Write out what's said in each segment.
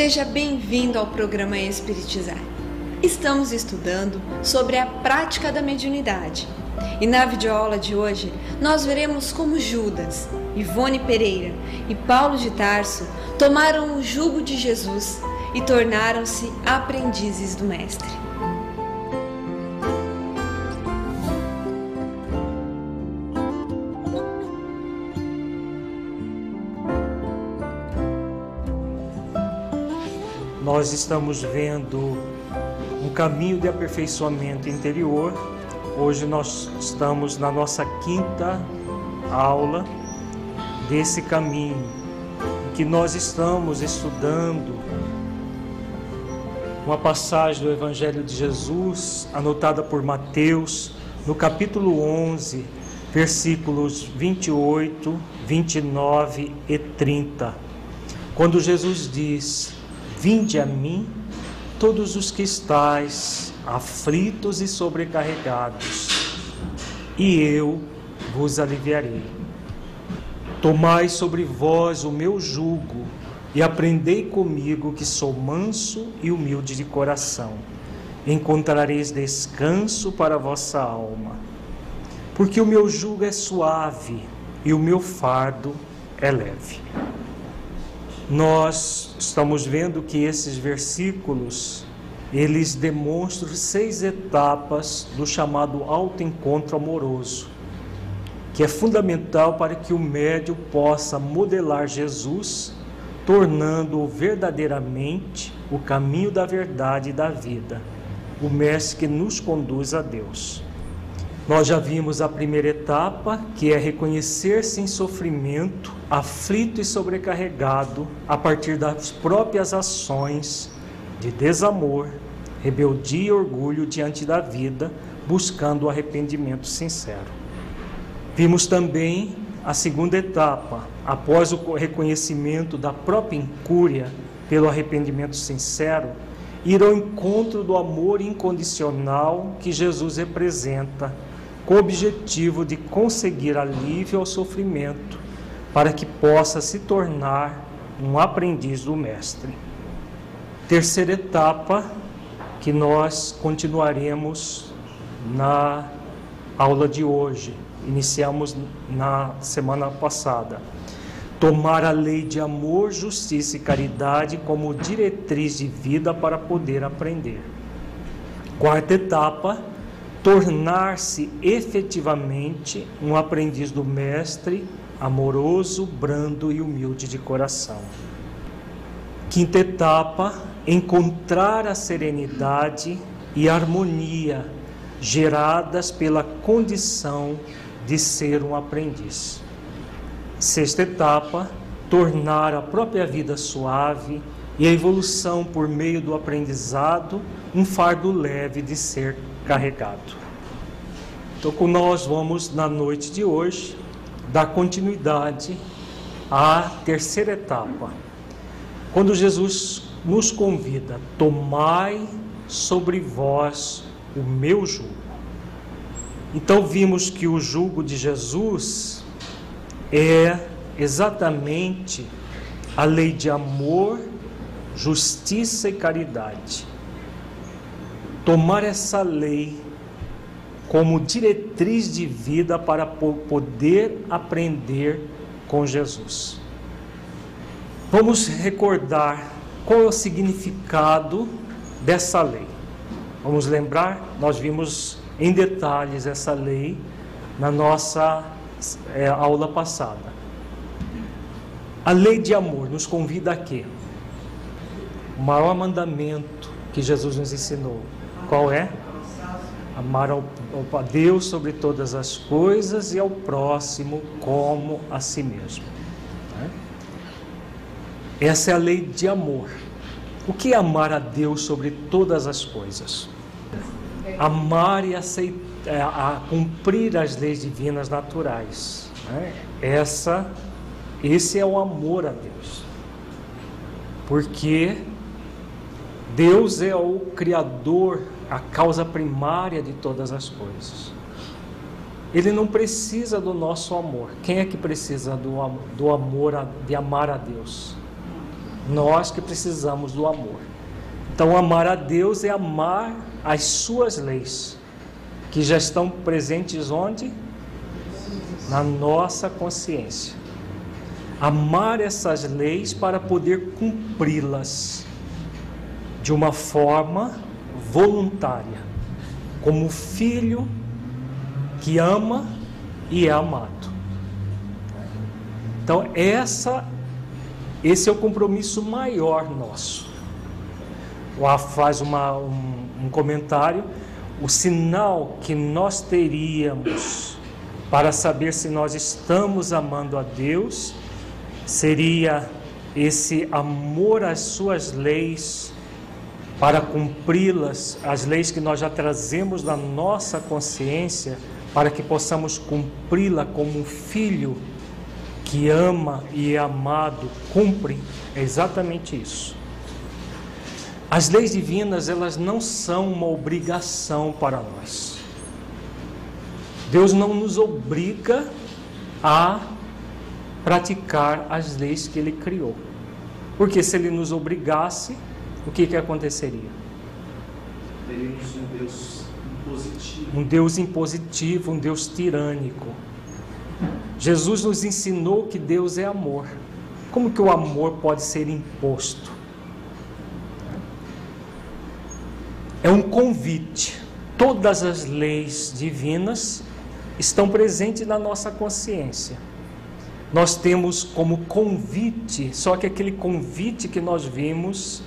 seja bem-vindo ao programa Espiritizar. Estamos estudando sobre a prática da mediunidade. E na videoaula de hoje, nós veremos como Judas, Ivone Pereira e Paulo de Tarso tomaram o jugo de Jesus e tornaram-se aprendizes do Mestre. Nós estamos vendo um caminho de aperfeiçoamento interior. Hoje nós estamos na nossa quinta aula desse caminho, que nós estamos estudando uma passagem do Evangelho de Jesus, anotada por Mateus, no capítulo 11, versículos 28, 29 e 30. Quando Jesus diz: Vinde a mim, todos os que estáis aflitos e sobrecarregados, e eu vos aliviarei. Tomai sobre vós o meu jugo e aprendei comigo, que sou manso e humilde de coração. Encontrareis descanso para a vossa alma. Porque o meu jugo é suave e o meu fardo é leve. Nós estamos vendo que esses versículos eles demonstram seis etapas do chamado autoencontro amoroso, que é fundamental para que o médio possa modelar Jesus, tornando-o verdadeiramente o caminho da verdade e da vida, o mestre que nos conduz a Deus. Nós já vimos a primeira etapa, que é reconhecer-se em sofrimento, aflito e sobrecarregado a partir das próprias ações de desamor, rebeldia e orgulho diante da vida, buscando o arrependimento sincero. Vimos também a segunda etapa, após o reconhecimento da própria incúria pelo arrependimento sincero, ir ao encontro do amor incondicional que Jesus representa com o objetivo de conseguir alívio ao sofrimento, para que possa se tornar um aprendiz do Mestre. Terceira etapa, que nós continuaremos na aula de hoje, iniciamos na semana passada. Tomar a lei de amor, justiça e caridade como diretriz de vida para poder aprender. Quarta etapa, tornar-se efetivamente um aprendiz do Mestre, amoroso, brando e humilde de coração. Quinta etapa, encontrar a serenidade e harmonia geradas pela condição de ser um aprendiz. Sexta etapa, tornar a própria vida suave e a evolução por meio do aprendizado um fardo leve de ser carregado. Então, nós vamos na noite de hoje dar continuidade à terceira etapa. Quando Jesus nos convida, tomai sobre vós o meu jugo. Então vimos que o jugo de Jesus é exatamente a lei de amor, justiça e caridade tomar essa lei como diretriz de vida para poder aprender com Jesus. Vamos recordar qual é o significado dessa lei. Vamos lembrar, nós vimos em detalhes essa lei na nossa é, aula passada. A lei de amor nos convida a quê? O maior mandamento que Jesus nos ensinou. Qual é? Amar ao, ao Deus sobre todas as coisas e ao próximo como a si mesmo. Né? Essa é a lei de amor. O que é amar a Deus sobre todas as coisas? Amar e aceitar, é, a cumprir as leis divinas naturais. Né? Essa, esse é o amor a Deus. Porque Deus é o Criador, a causa primária de todas as coisas. Ele não precisa do nosso amor. Quem é que precisa do, do amor, de amar a Deus? Nós que precisamos do amor. Então, amar a Deus é amar as suas leis, que já estão presentes onde? Na nossa consciência. Amar essas leis para poder cumpri-las de uma forma voluntária, como filho que ama e é amado. Então, essa, esse é o compromisso maior nosso. O faz uma, um, um comentário. O sinal que nós teríamos para saber se nós estamos amando a Deus seria esse amor às suas leis para cumpri-las, as leis que nós já trazemos na nossa consciência, para que possamos cumpri-la como um filho que ama e é amado, cumpre, é exatamente isso. As leis divinas, elas não são uma obrigação para nós. Deus não nos obriga a praticar as leis que Ele criou. Porque se Ele nos obrigasse, o que, que aconteceria? Teríamos um Deus impositivo. Um Deus impositivo, um Deus tirânico. Jesus nos ensinou que Deus é amor. Como que o amor pode ser imposto? É um convite. Todas as leis divinas estão presentes na nossa consciência. Nós temos como convite, só que aquele convite que nós vimos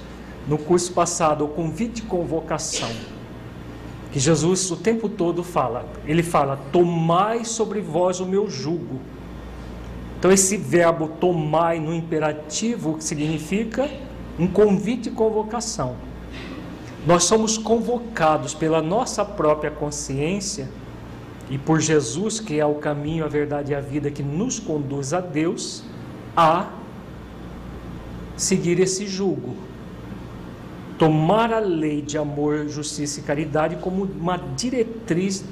no curso passado, o convite de convocação, que Jesus o tempo todo fala, ele fala: Tomai sobre vós o meu jugo. Então, esse verbo tomai no imperativo significa um convite e convocação. Nós somos convocados pela nossa própria consciência e por Jesus, que é o caminho, a verdade e a vida que nos conduz a Deus, a seguir esse jugo tomar a lei de amor, justiça e caridade como uma diretriz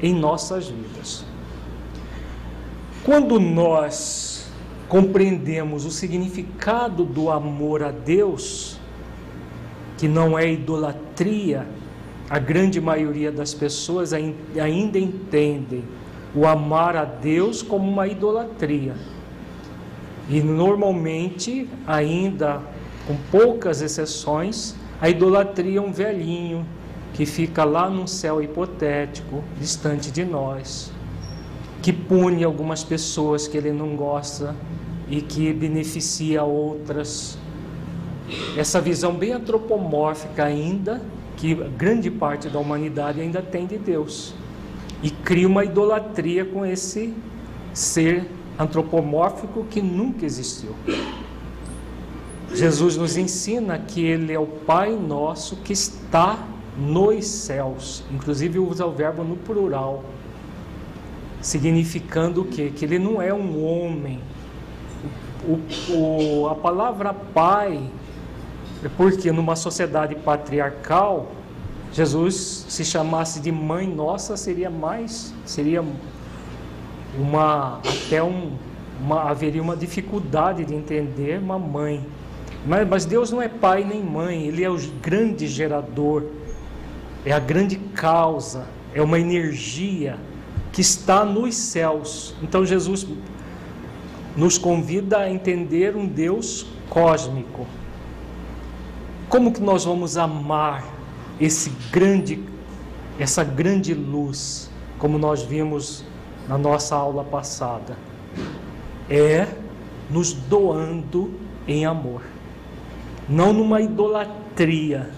em nossas vidas. Quando nós compreendemos o significado do amor a Deus, que não é idolatria, a grande maioria das pessoas ainda entendem o amar a Deus como uma idolatria. E normalmente, ainda com poucas exceções, a idolatria é um velhinho que fica lá num céu hipotético, distante de nós, que pune algumas pessoas que ele não gosta e que beneficia outras. Essa visão bem antropomórfica ainda, que grande parte da humanidade ainda tem de Deus. E cria uma idolatria com esse ser antropomórfico que nunca existiu. Jesus nos ensina que Ele é o Pai nosso que está nos céus. Inclusive usa o verbo no plural, significando o quê? Que Ele não é um homem. O, o, a palavra Pai é porque numa sociedade patriarcal, Jesus se chamasse de mãe nossa seria mais, seria uma até um, uma, haveria uma dificuldade de entender uma mãe. Mas, mas Deus não é pai nem mãe, Ele é o grande gerador, é a grande causa, é uma energia que está nos céus. Então Jesus nos convida a entender um Deus cósmico. Como que nós vamos amar esse grande essa grande luz, como nós vimos na nossa aula passada? É nos doando em amor. Não numa idolatria,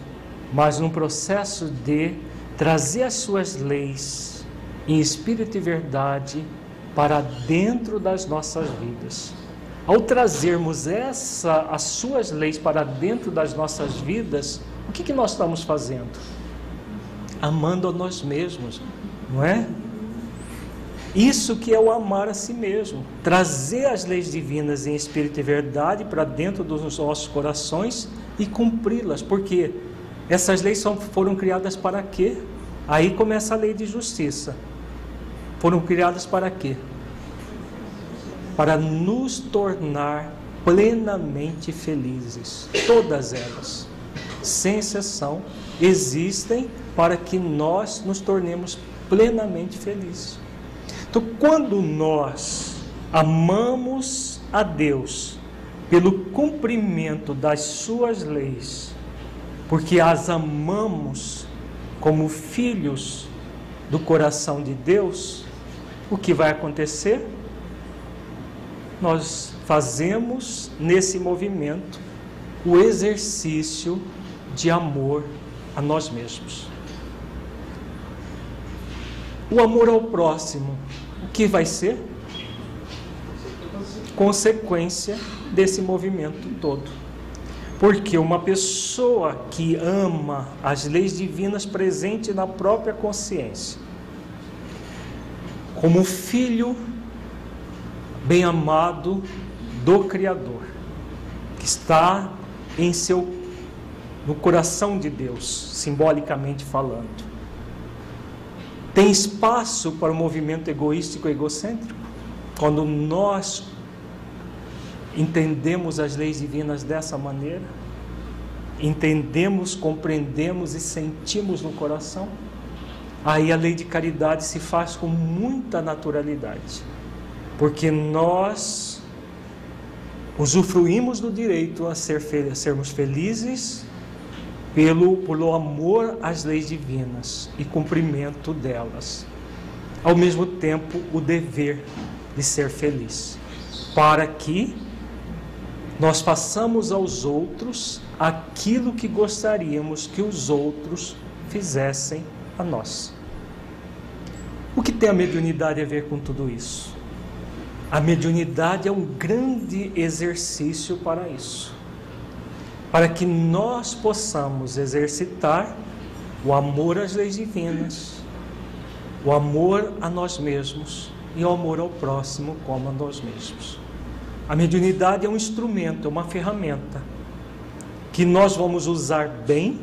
mas num processo de trazer as suas leis em espírito e verdade para dentro das nossas vidas. Ao trazermos essa, as suas leis para dentro das nossas vidas, o que, que nós estamos fazendo? Amando a nós mesmos, não é? Isso que é o amar a si mesmo, trazer as leis divinas em espírito e verdade para dentro dos nossos corações e cumpri-las, porque essas leis são, foram criadas para quê? Aí começa a lei de justiça. Foram criadas para quê? Para nos tornar plenamente felizes. Todas elas, sem exceção, existem para que nós nos tornemos plenamente felizes. Então, quando nós amamos a Deus pelo cumprimento das suas leis, porque as amamos como filhos do coração de Deus, o que vai acontecer? Nós fazemos nesse movimento o exercício de amor a nós mesmos. O amor ao próximo, o que vai ser? Consequência desse movimento todo. Porque uma pessoa que ama as leis divinas presente na própria consciência, como filho bem amado do Criador, que está em seu no coração de Deus, simbolicamente falando. Tem espaço para o movimento egoístico e egocêntrico? Quando nós entendemos as leis divinas dessa maneira, entendemos, compreendemos e sentimos no coração, aí a lei de caridade se faz com muita naturalidade, porque nós usufruímos do direito a, ser, a sermos felizes pelo, pelo amor às leis divinas e cumprimento delas. Ao mesmo tempo, o dever de ser feliz, para que nós façamos aos outros aquilo que gostaríamos que os outros fizessem a nós. O que tem a mediunidade a ver com tudo isso? A mediunidade é um grande exercício para isso para que nós possamos exercitar o amor às leis divinas, o amor a nós mesmos e o amor ao próximo como a nós mesmos. A mediunidade é um instrumento, é uma ferramenta que nós vamos usar bem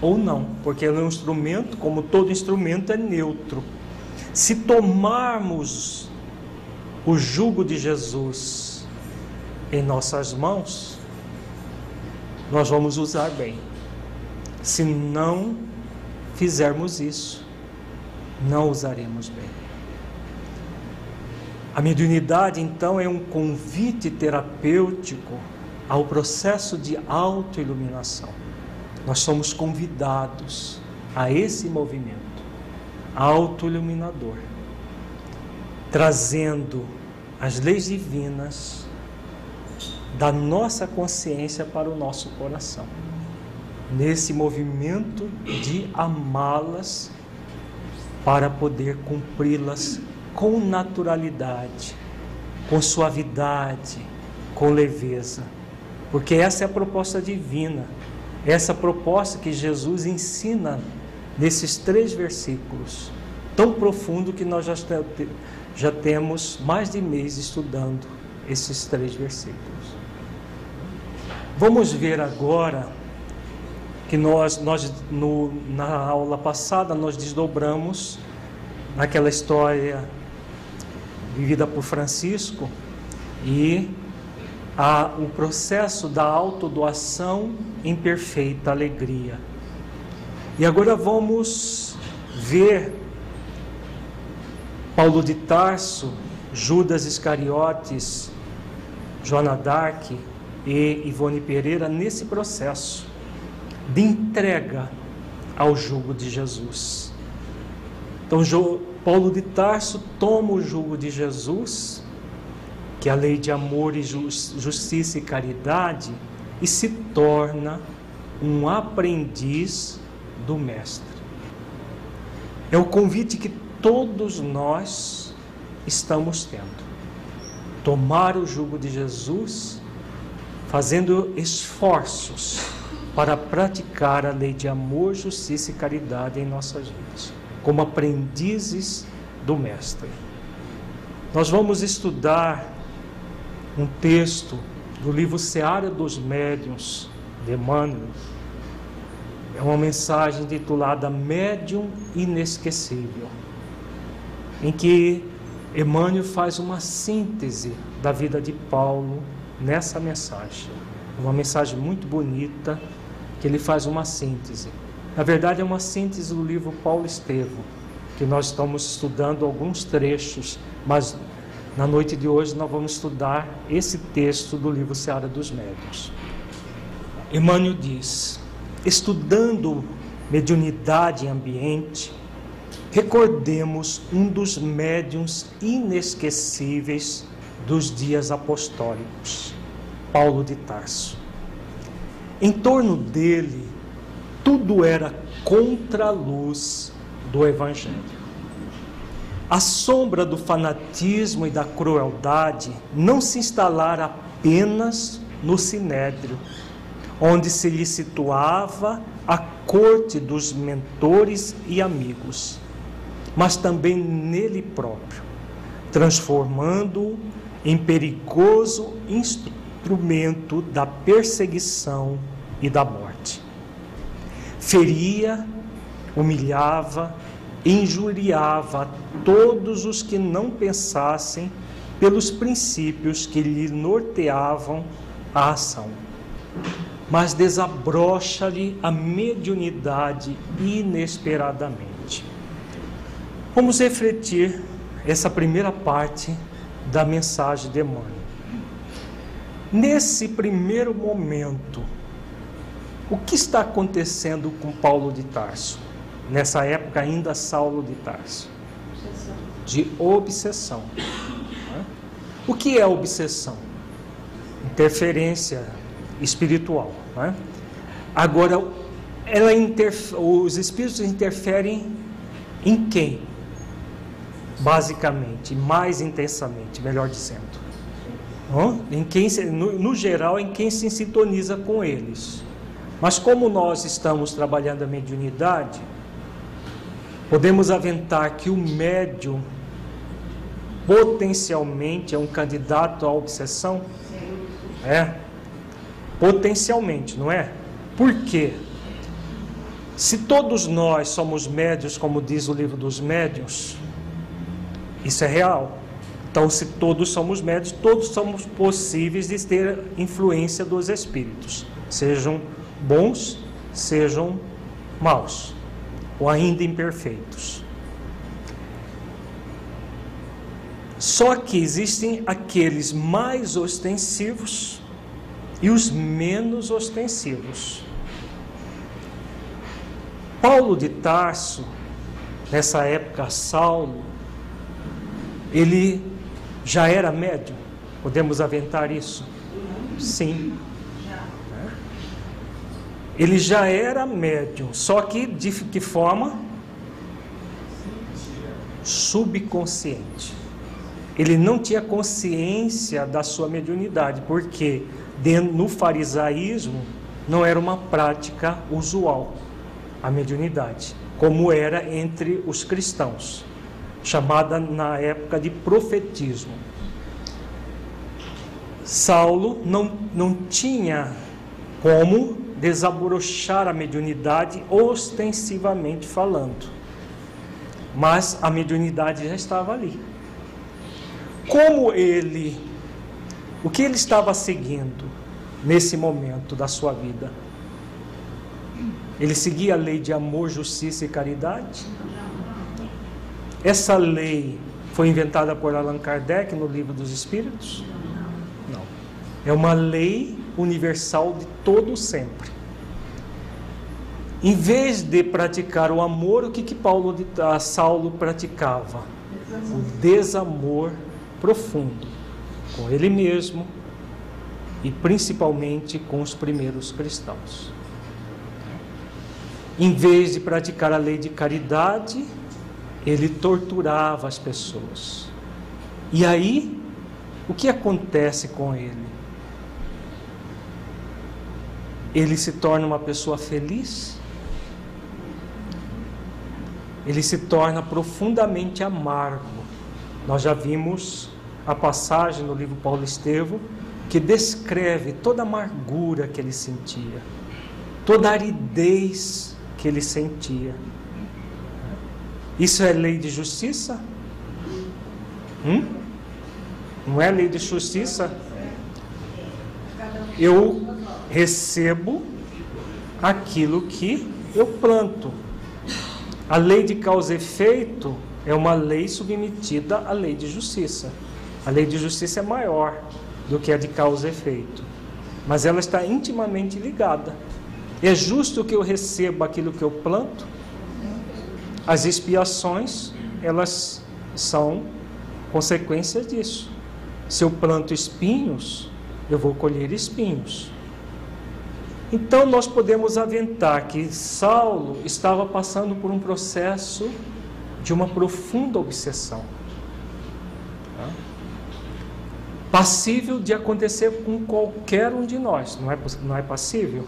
ou não, porque é um instrumento, como todo instrumento, é neutro. Se tomarmos o jugo de Jesus em nossas mãos, nós vamos usar bem. Se não fizermos isso, não usaremos bem. A mediunidade, então, é um convite terapêutico ao processo de autoiluminação. Nós somos convidados a esse movimento autoiluminador, trazendo as leis divinas da nossa consciência para o nosso coração. Nesse movimento de amá-las para poder cumpri-las com naturalidade, com suavidade, com leveza. Porque essa é a proposta divina, essa proposta que Jesus ensina nesses três versículos, tão profundo que nós já, já temos mais de mês estudando esses três versículos. Vamos ver agora que nós, nós no, na aula passada nós desdobramos naquela história vivida por Francisco e a, o processo da autodoação em perfeita alegria. E agora vamos ver Paulo de Tarso Judas Iscariotes, Joana Dark e Ivone Pereira nesse processo de entrega ao jugo de Jesus. Então, Paulo de Tarso toma o jugo de Jesus, que é a lei de amor e justiça e caridade, e se torna um aprendiz do Mestre. É o convite que todos nós estamos tendo. Tomar o jugo de Jesus, fazendo esforços para praticar a lei de amor, justiça e caridade em nossas vidas, como aprendizes do Mestre. Nós vamos estudar um texto do livro Seara dos Médiuns, de Emmanuel. É uma mensagem titulada Médium Inesquecível, em que Emmanuel faz uma síntese da vida de Paulo nessa mensagem. Uma mensagem muito bonita que ele faz uma síntese. Na verdade, é uma síntese do livro Paulo Estevam, que nós estamos estudando alguns trechos, mas na noite de hoje nós vamos estudar esse texto do livro Seara dos Médios. Emmanuel diz: estudando mediunidade em ambiente, recordemos um dos médiums inesquecíveis dos dias apostólicos, Paulo de Tarso. Em torno dele, tudo era contra a luz do Evangelho. A sombra do fanatismo e da crueldade não se instalara apenas no sinédrio, onde se lhe situava a corte dos mentores e amigos, mas também nele próprio, transformando-o em perigoso instrumento da perseguição e da morte. Feria, humilhava, injuriava todos os que não pensassem pelos princípios que lhe norteavam a ação. Mas desabrocha-lhe a mediunidade inesperadamente. Vamos refletir essa primeira parte da mensagem de Emmanuel. Nesse primeiro momento, o que está acontecendo com Paulo de Tarso? Nessa época, ainda Saulo de Tarso. De obsessão. O que é obsessão? Interferência espiritual. Agora, ela os espíritos interferem em quem? Basicamente, mais intensamente, melhor dizendo. Em quem, no, no geral, em quem se sintoniza com eles. Mas como nós estamos trabalhando a mediunidade, podemos aventar que o médium potencialmente é um candidato à obsessão? É. Potencialmente, não é? Por quê? Se todos nós somos médios, como diz o livro dos médios, isso é real. Então, se todos somos médios, todos somos possíveis de ter influência dos espíritos, sejam bons, sejam maus, ou ainda imperfeitos. Só que existem aqueles mais ostensivos e os menos ostensivos. Paulo de Tarso, nessa época, Saulo, ele já era médium? Podemos aventar isso? Sim. Ele já era médium, só que de que forma? Subconsciente. Ele não tinha consciência da sua mediunidade, porque no farisaísmo não era uma prática usual a mediunidade, como era entre os cristãos, chamada na época de profetismo. Saulo não, não tinha como desabrochar a mediunidade ostensivamente falando. Mas a mediunidade já estava ali. Como ele, o que ele estava seguindo nesse momento da sua vida? Ele seguia a lei de amor, justiça e caridade? Essa lei Foi inventada por Allan Kardec no Livro dos Espíritos? Não. É uma lei universal de todo sempre. Em vez de praticar o amor, o que que Paulo de ah, Saulo praticava? O desamor profundo com ele mesmo e principalmente com os primeiros cristãos. Em vez de praticar a lei de caridade, ele torturava as pessoas. E aí, o que acontece com ele? Ele se torna uma pessoa feliz? Ele se torna profundamente amargo. Nós já vimos a passagem no livro Paulo Estevo que descreve toda a amargura que ele sentia, toda a aridez que ele sentia. Isso é lei de justiça? Hum? Não é lei de justiça? Eu recebo aquilo que eu planto. A lei de causa e efeito é uma lei submetida à lei de justiça. A lei de justiça é maior do que a de causa e efeito, mas ela está intimamente ligada. É justo que eu receba aquilo que eu planto? As expiações, elas são consequência disso. Se eu planto espinhos, eu vou colher espinhos. Então nós podemos aventar que Saulo estava passando por um processo de uma profunda obsessão. Passível de acontecer com qualquer um de nós, não é, não é passível?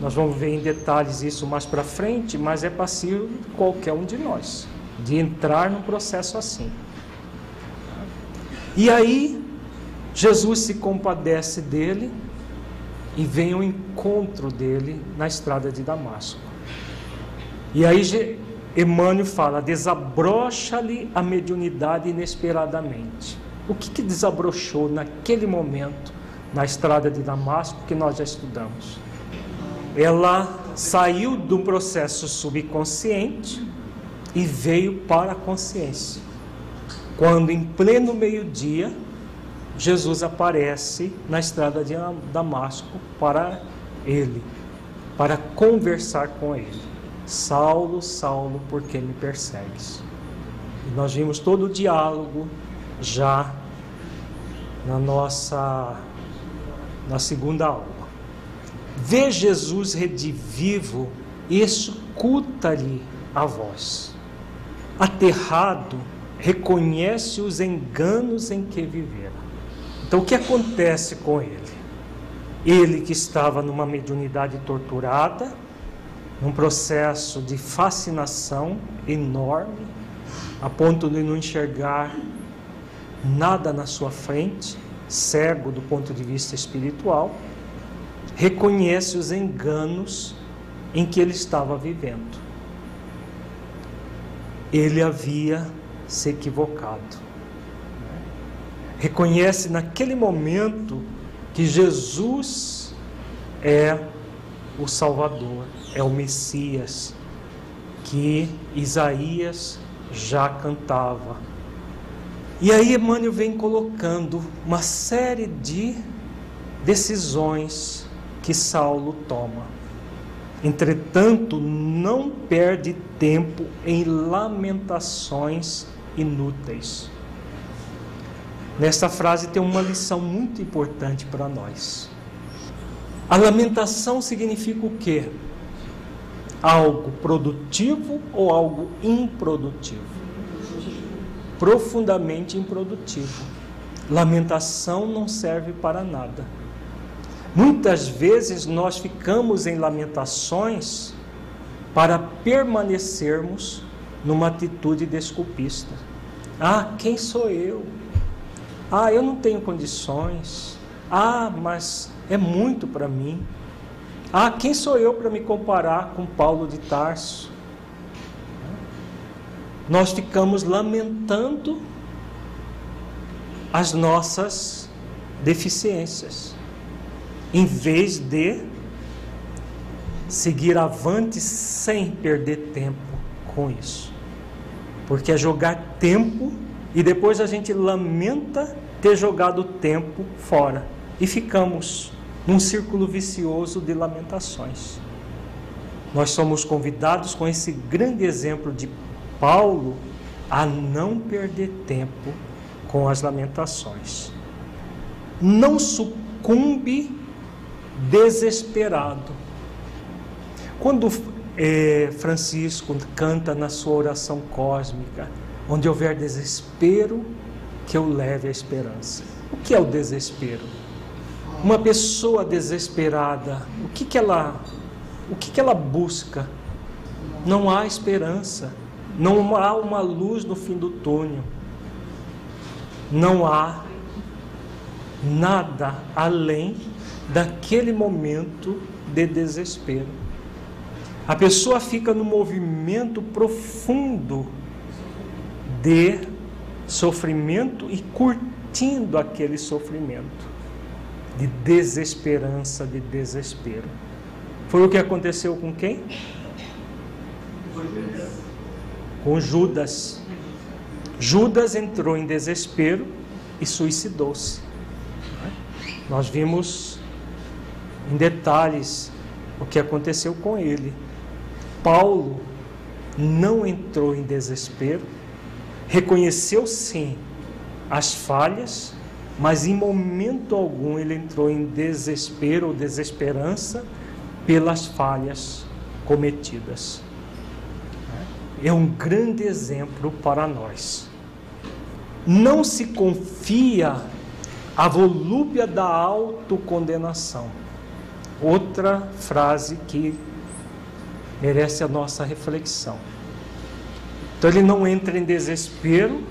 Nós vamos ver em detalhes isso mais para frente, mas é passível de qualquer um de nós de entrar num processo assim. E aí, Jesus se compadece dele e vem ao encontro dele na estrada de Damasco. E aí Emmanuel fala: desabrocha-lhe a mediunidade inesperadamente. O que, que desabrochou naquele momento na estrada de Damasco que nós já estudamos? Ela saiu do processo subconsciente e veio para a consciência. Quando em pleno meio-dia, Jesus aparece na estrada de Damasco para ele, para conversar com ele. Saulo, Saulo, por que me persegues? E nós vimos todo o diálogo já na nossa na segunda aula. Vê Jesus redivivo e escuta-lhe a voz. Aterrado, reconhece os enganos em que vivera. Então, o que acontece com ele? Ele que estava numa mediunidade torturada, num processo de fascinação enorme, a ponto de não enxergar nada na sua frente, cego do ponto de vista espiritual, reconhece os enganos em que ele estava vivendo. Ele havia se equivocado. Reconhece naquele momento que Jesus é o Salvador, é o Messias que Isaías já cantava. E aí Emmanuel vem colocando uma série de decisões que Saulo toma. Entretanto, não perde tempo em lamentações inúteis. Nesta frase tem uma lição muito importante para nós. A lamentação significa o quê? Algo produtivo ou algo improdutivo? Profundamente improdutivo. Lamentação não serve para nada. Muitas vezes nós ficamos em lamentações para permanecermos numa atitude desculpista. Ah, quem sou eu? Ah, eu não tenho condições. Ah, mas é muito para mim. Ah, quem sou eu para me comparar com Paulo de Tarso? Nós ficamos lamentando as nossas deficiências, em vez de seguir avante sem perder tempo com isso. Porque é jogar tempo e depois a gente lamenta ter jogado tempo fora e ficamos num círculo vicioso de lamentações. Nós somos convidados com esse grande exemplo de Paulo a não perder tempo com as lamentações. Não sucumbe desesperado. Quando é, Francisco canta na sua oração cósmica, onde houver desespero, que eu leve a esperança. O que é o desespero? Uma pessoa desesperada, o que, que ela, o que, que ela busca? Não há esperança, não há uma luz no fim do túnel, não há nada além daquele momento de desespero. A pessoa fica no movimento profundo de sofrimento e curtindo aquele sofrimento de desesperança, de desespero. Foi o que aconteceu com quem? Com Judas. Judas entrou em desespero e suicidou-se. Nós vimos em detalhes o que aconteceu com ele. Paulo não entrou em desespero, reconheceu sim as falhas, mas em momento algum ele entrou em desespero ou desesperança pelas falhas cometidas. É um grande exemplo para nós. Não se confia a volúpia da autocondenação. Outra frase que merece a nossa reflexão. Então ele não entra em desespero,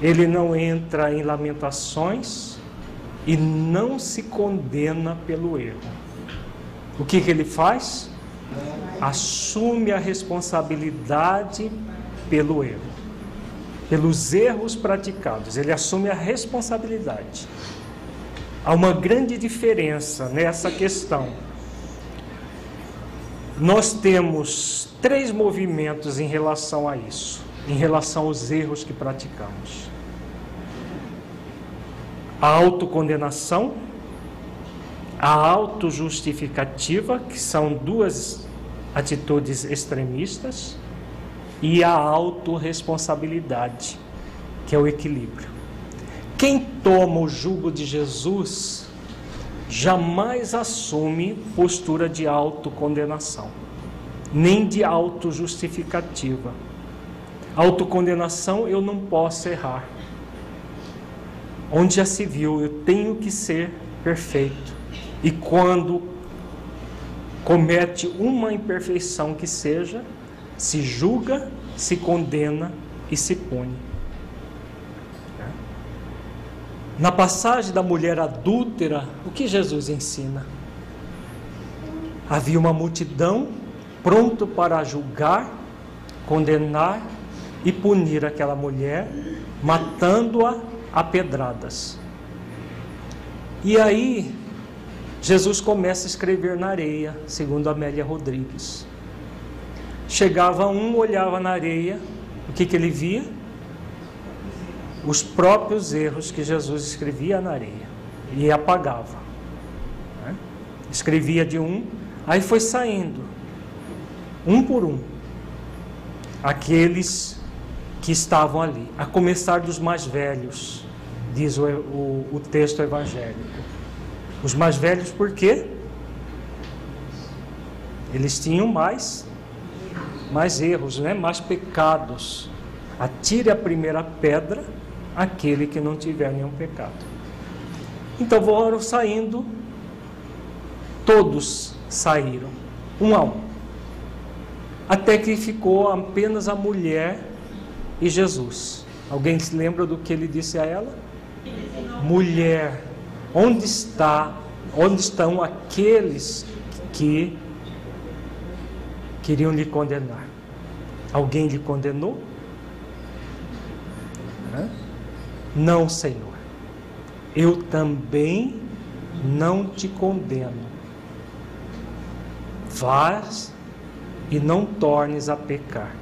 ele não entra em lamentações e não se condena pelo erro. O que, que ele faz? Assume a responsabilidade pelo erro pelos erros praticados, ele assume a responsabilidade. Há uma grande diferença nessa questão. Nós temos três movimentos em relação a isso, em relação aos erros que praticamos: a autocondenação, a autojustificativa, que são duas atitudes extremistas, e a autorresponsabilidade, que é o equilíbrio. Quem toma o jugo de Jesus jamais assume postura de autocondenação, nem de autojustificativa. Autocondenação eu não posso errar. Onde já se viu, eu tenho que ser perfeito. E quando comete uma imperfeição que seja, se julga, se condena e se pune. Na passagem da mulher adúltera, o que Jesus ensina? Havia uma multidão pronto para julgar, condenar e punir aquela mulher, matando-a a pedradas. E aí, Jesus começa a escrever na areia, segundo Amélia Rodrigues. Chegava um, olhava na areia, o que, que ele via? Os próprios erros que Jesus escrevia na areia e apagava. Né? Escrevia de um, aí foi saindo, um por um, aqueles que estavam ali, a começar dos mais velhos, diz o, o, o texto evangélico. Os mais velhos por quê? Eles tinham mais mais erros, né? mais pecados. Atire a primeira pedra aquele que não tiver nenhum pecado. Então foram saindo, todos saíram, um a um. Até que ficou apenas a mulher e Jesus. Alguém se lembra do que ele disse a ela? Mulher, onde está, onde estão aqueles que queriam lhe condenar. Alguém lhe condenou? Não, Senhor. Eu também não te condeno. Vás e não tornes a pecar.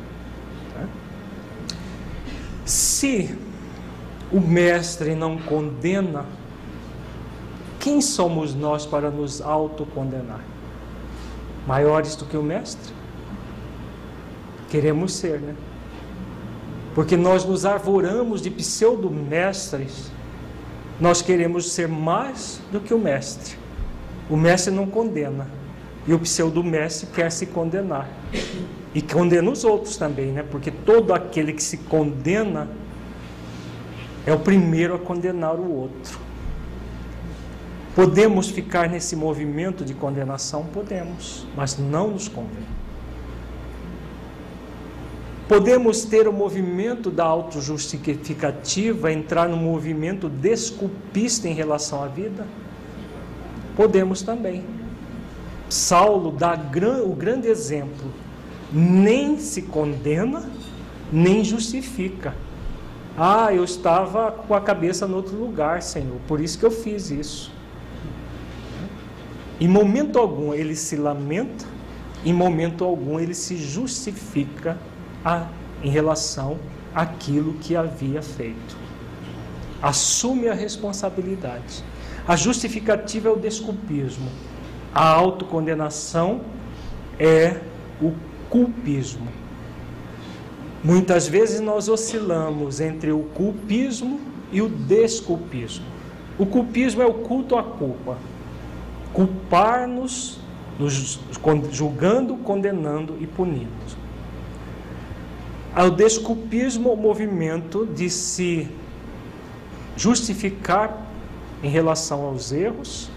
Se o mestre não condena, quem somos nós para nos autocondenar? Maiores do que o mestre? Queremos ser, né? Porque nós nos arvoramos de pseudo-mestres, nós queremos ser mais do que o mestre. O mestre não condena, e o pseudo-mestre quer se condenar. E condena os outros também, né? Porque todo aquele que se condena é o primeiro a condenar o outro. Podemos ficar nesse movimento de condenação? Podemos, mas não nos convém. Podemos ter o movimento da autojustificativa, entrar no movimento desculpista em relação à vida? Podemos também. Saulo dá o grande exemplo: nem se condena, nem justifica. Ah, eu estava com a cabeça no outro lugar, Senhor, por isso que eu fiz isso. Em momento algum ele se lamenta, em momento algum ele se justifica a, em relação àquilo que havia feito. Assume a responsabilidade. A justificativa é o desculpismo. A autocondenação é o culpismo. Muitas vezes nós oscilamos entre o culpismo e o desculpismo. O culpismo é o culto à culpa. Culpar-nos, nos julgando, condenando e punindo. O desculpismo o movimento de se justificar em relação aos erros,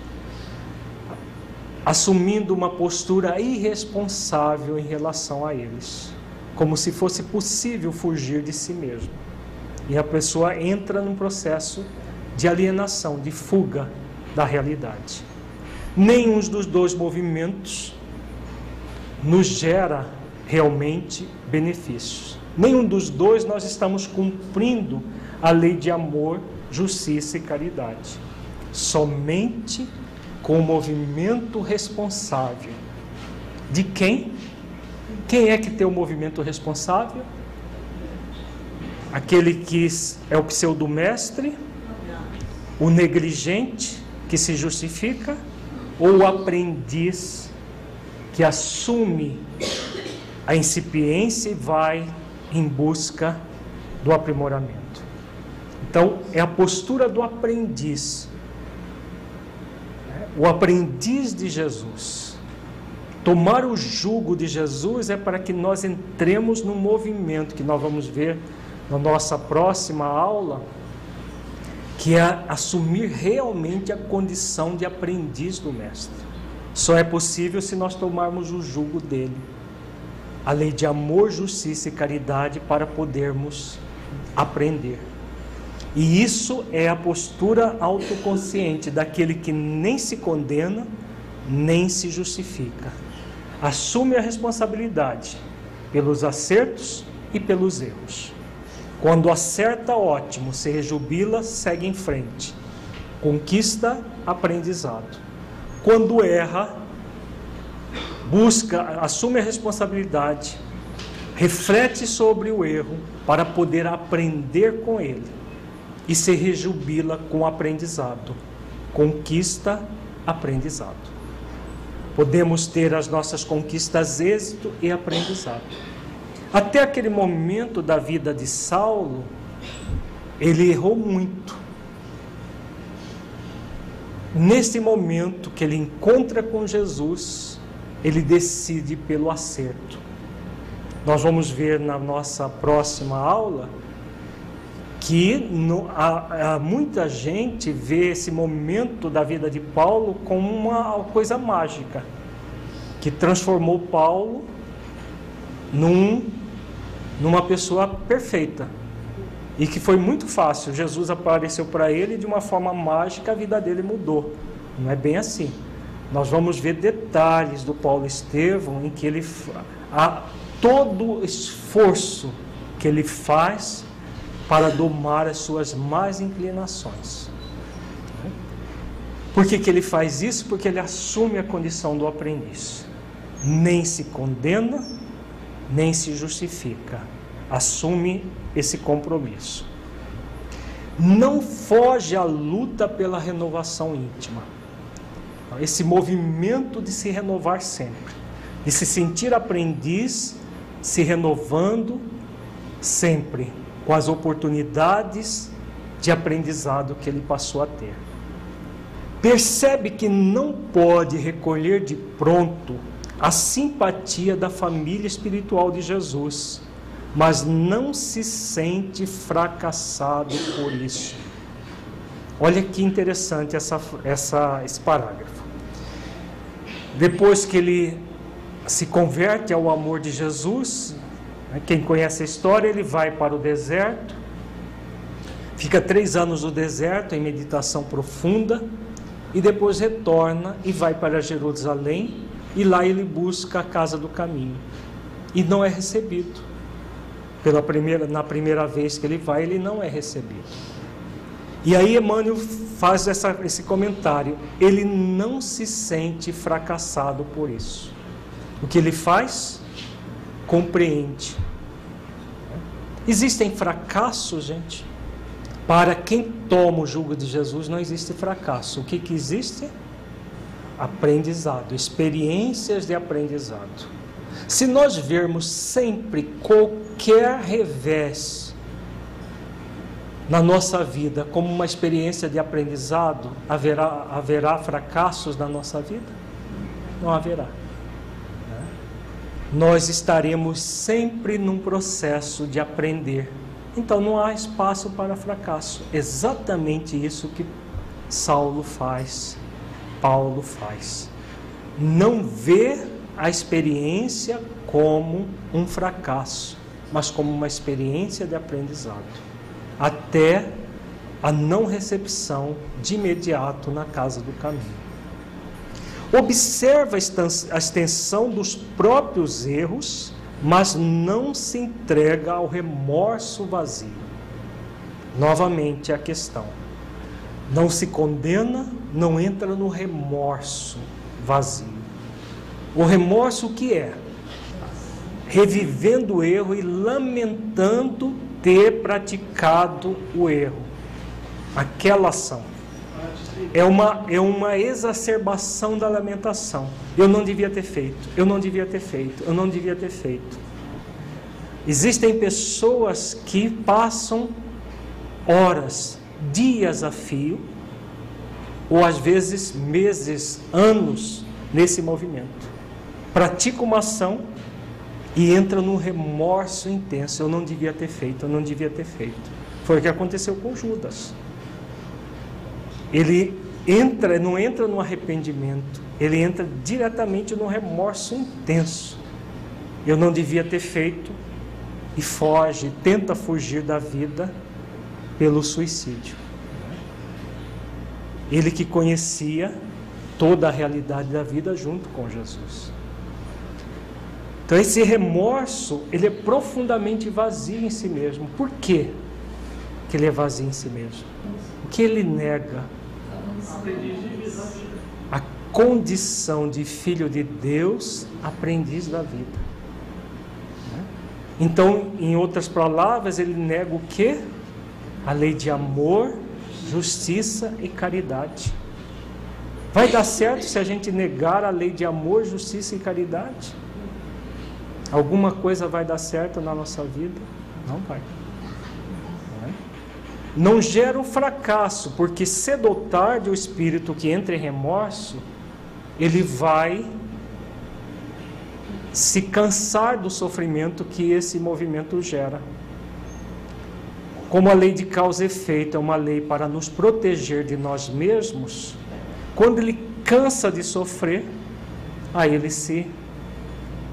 assumindo uma postura irresponsável em relação a eles, como se fosse possível fugir de si mesmo. E a pessoa entra num processo de alienação, de fuga da realidade. Nenhum dos dois movimentos nos gera realmente benefícios. Nenhum dos dois nós estamos cumprindo a lei de amor, justiça e caridade. Somente com o movimento responsável. De quem? Quem é que tem o movimento responsável? Aquele que é o pseudo-mestre, o negligente que se justifica, ou o aprendiz que assume a incipiência e vai em busca do aprimoramento. Então, é a postura do aprendiz o aprendiz de Jesus. Tomar o jugo de Jesus é para que nós entremos no movimento que nós vamos ver na nossa próxima aula, que é assumir realmente a condição de aprendiz do Mestre. Só é possível se nós tomarmos o jugo dele, a lei de amor, justiça e caridade para podermos aprender. E isso é a postura autoconsciente daquele que nem se condena, nem se justifica. Assume a responsabilidade pelos acertos e pelos erros. Quando acerta, ótimo, se rejubila, segue em frente. Conquista aprendizado. Quando erra, busca, assume a responsabilidade, reflete sobre o erro para poder aprender com ele e se rejubila com aprendizado. Conquista aprendizado. Podemos ter as nossas conquistas êxito e aprendizado. Até aquele momento da vida de Saulo, ele errou muito. Nesse momento que ele encontra com Jesus, ele decide pelo acerto. Nós vamos ver na nossa próxima aula que no, a, a, muita gente vê esse momento da vida de Paulo como uma coisa mágica, que transformou Paulo num, numa pessoa perfeita. E que foi muito fácil. Jesus apareceu para ele de uma forma mágica, a vida dele mudou. Não é bem assim. Nós vamos ver detalhes do Paulo Estevão em que ele a todo esforço que ele faz para domar as suas más inclinações. Por que, que ele faz isso? Porque ele assume a condição do aprendiz. Nem se condena, nem se justifica. Assume esse compromisso. não foge à luta pela renovação íntima. Esse movimento de se renovar sempre, de se sentir aprendiz, se renovando sempre com as oportunidades de aprendizado que ele passou a ter. Percebe que não pode recolher de pronto a simpatia da família espiritual de Jesus, mas não se sente fracassado por isso. Olha que interessante essa, essa, esse parágrafo. Depois que ele se converte ao amor de Jesus, né, quem conhece a história, ele vai para o deserto, fica três anos no deserto em meditação profunda, e depois retorna e vai para Jerusalém, e lá ele busca a casa do caminho, e não é recebido. Pela primeira, na primeira vez que ele vai, ele não é recebido. E aí Emmanuel faz essa, esse comentário. Ele não se sente fracassado por isso. O que ele faz? Compreende. Existem fracassos, gente. Para quem toma o jugo de Jesus, não existe fracasso. O que, que existe? Aprendizado, experiências de aprendizado. Se nós vermos sempre qualquer revés na nossa vida como uma experiência de aprendizado, haverá, haverá fracassos na nossa vida? Não haverá. Nós estaremos sempre num processo de aprender. Então não há espaço para fracasso. Exatamente isso que Saulo faz, Paulo faz. Não vê a experiência como um fracasso, mas como uma experiência de aprendizado, até a não recepção de imediato na casa do caminho. Observa a extensão dos próprios erros, mas não se entrega ao remorso vazio. Novamente a questão. Não se condena, não entra no remorso vazio. O remorso o que é? Revivendo o erro e lamentando ter praticado o erro. Aquela ação. É uma, é uma exacerbação da lamentação. Eu não devia ter feito, eu não devia ter feito, eu não devia ter feito. Existem pessoas que passam horas, dias a fio, ou às vezes meses, anos nesse movimento pratica uma ação e entra num remorso intenso. Eu não devia ter feito, eu não devia ter feito. Foi o que aconteceu com Judas. Ele entra, não entra no arrependimento, ele entra diretamente no remorso intenso. Eu não devia ter feito e foge, tenta fugir da vida pelo suicídio. Ele que conhecia toda a realidade da vida junto com Jesus. Então esse remorso, ele é profundamente vazio em si mesmo. Por quê que ele é vazio em si mesmo? O que ele nega? A condição de filho de Deus, aprendiz da vida. Então, em outras palavras, ele nega o que? A lei de amor, justiça e caridade. Vai dar certo se a gente negar a lei de amor, justiça e caridade? Alguma coisa vai dar certo na nossa vida? Não vai. Não, gera um fracasso, porque cedo ou tarde o espírito que entra em remorso, ele vai se cansar do sofrimento que esse movimento gera. Como a lei de causa e efeito é uma lei para nos proteger de nós mesmos, quando ele cansa de sofrer, aí ele se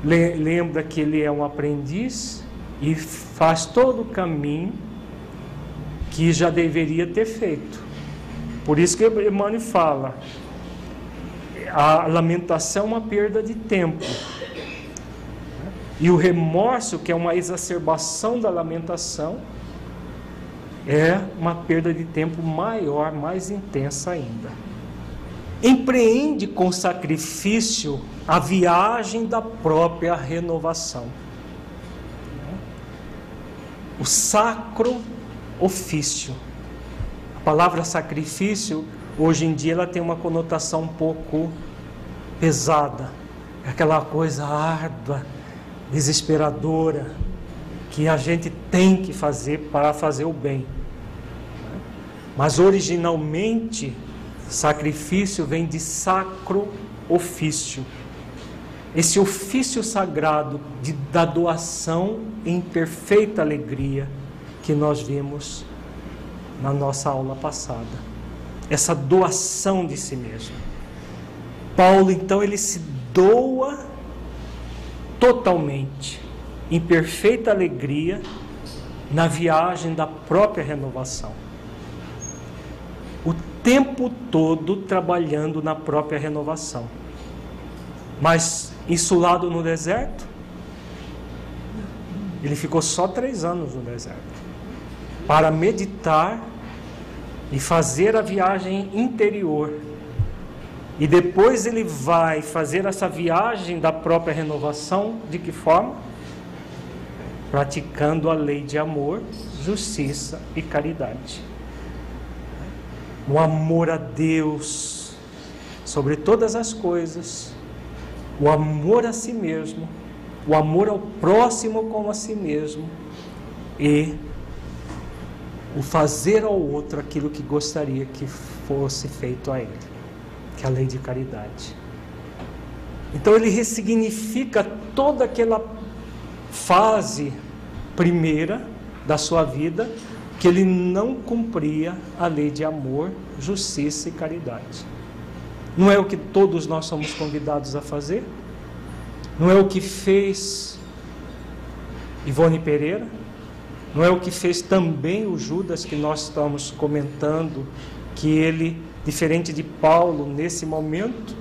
lembra que ele é um aprendiz e faz todo o caminho que já deveria ter feito. Por isso que Emmanuel fala, a lamentação é uma perda de tempo. E o remorso, que é uma exacerbação da lamentação, é uma perda de tempo maior, mais intensa ainda. Empreende com sacrifício a viagem da própria renovação. O sacro ofício palavra sacrifício, hoje em dia, ela tem uma conotação um pouco pesada. É aquela coisa árdua, desesperadora, que a gente tem que fazer para fazer o bem. Mas originalmente, sacrifício vem de sacro ofício. Esse ofício sagrado de, da doação em perfeita alegria que nós vimos na nossa aula passada. Essa doação de si mesmo. Paulo, então, ele se doa totalmente, em perfeita alegria, na viagem da própria renovação. Tempo todo trabalhando na própria renovação. Mas insulado no deserto, ele ficou só três anos no deserto para meditar e fazer a viagem interior. E depois ele vai fazer essa viagem da própria renovação, de que forma? Praticando a lei de amor, justiça e caridade. O amor a Deus sobre todas as coisas, o amor a si mesmo, o amor ao próximo como a si mesmo e o fazer ao outro aquilo que gostaria que fosse feito a ele, que é a lei de caridade. Então ele ressignifica toda aquela fase primeira da sua vida que ele não cumpria a lei de amor, justiça e caridade. Não é o que todos nós somos convidados a fazer? Não é o que fez Ivone Pereira? Não é o que fez também o Judas que nós estamos comentando, que ele, diferente de Paulo nesse momento,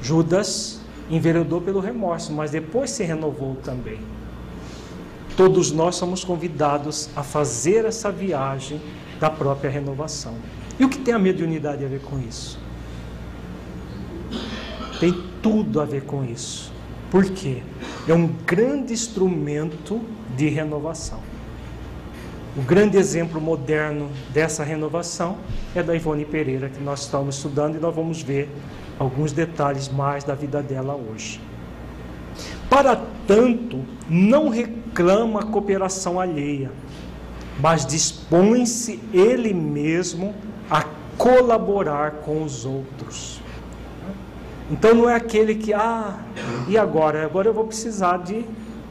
Judas enveredou pelo remorso, mas depois se renovou também. Todos nós somos convidados a fazer essa viagem da própria renovação. E o que tem a mediunidade a ver com isso? Tem tudo a ver com isso. Por quê? É um grande instrumento de renovação. O grande exemplo moderno dessa renovação é da Ivone Pereira, que nós estamos estudando e nós vamos ver alguns detalhes mais da vida dela hoje. Para tanto, não reclama a cooperação alheia, mas dispõe-se ele mesmo a colaborar com os outros. Então não é aquele que, ah, e agora? Agora eu vou precisar de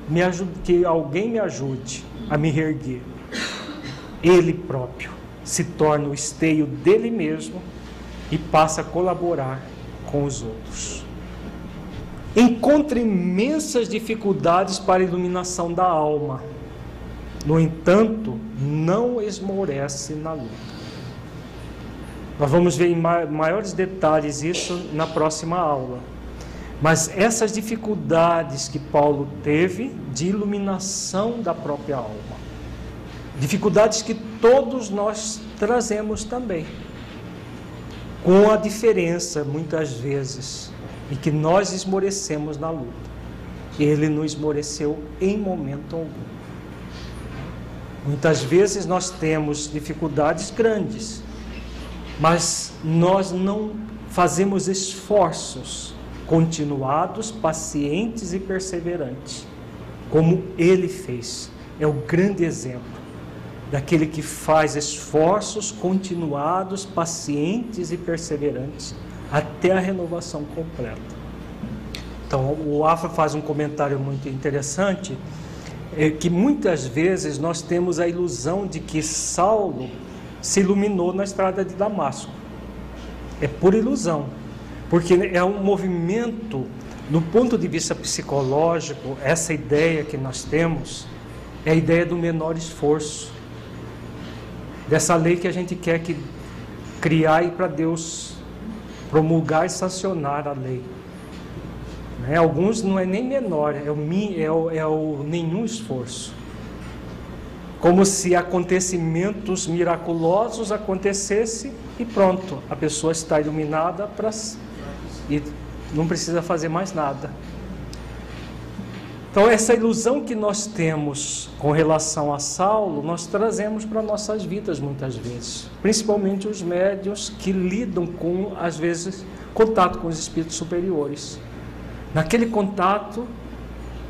me que alguém me ajude a me reerguer ele próprio se torna o esteio dele mesmo e passa a colaborar com os outros. Encontra imensas dificuldades para a iluminação da alma. No entanto, não esmorece na luta. Nós vamos ver em maiores detalhes isso na próxima aula. Mas essas dificuldades que Paulo teve de iluminação da própria alma Dificuldades que todos nós trazemos também. Com a diferença, muitas vezes, e que nós esmorecemos na luta. Ele não esmoreceu em momento algum. Muitas vezes nós temos dificuldades grandes, mas nós não fazemos esforços continuados, pacientes e perseverantes, como ele fez. É o grande exemplo daquele que faz esforços continuados, pacientes e perseverantes até a renovação completa. Então, o Afra faz um comentário muito interessante, é que muitas vezes nós temos a ilusão de que Saulo se iluminou na estrada de Damasco. É por ilusão, porque é um movimento, no ponto de vista psicológico, essa ideia que nós temos é a ideia do menor esforço dessa lei que a gente quer que criar e para Deus promulgar e sancionar a lei. Né? Alguns não é nem menor, é o, é, o, é o nenhum esforço. Como se acontecimentos miraculosos acontecessem e pronto, a pessoa está iluminada para e não precisa fazer mais nada. Então, essa ilusão que nós temos com relação a Saulo, nós trazemos para nossas vidas muitas vezes, principalmente os médios que lidam com, às vezes, contato com os espíritos superiores. Naquele contato,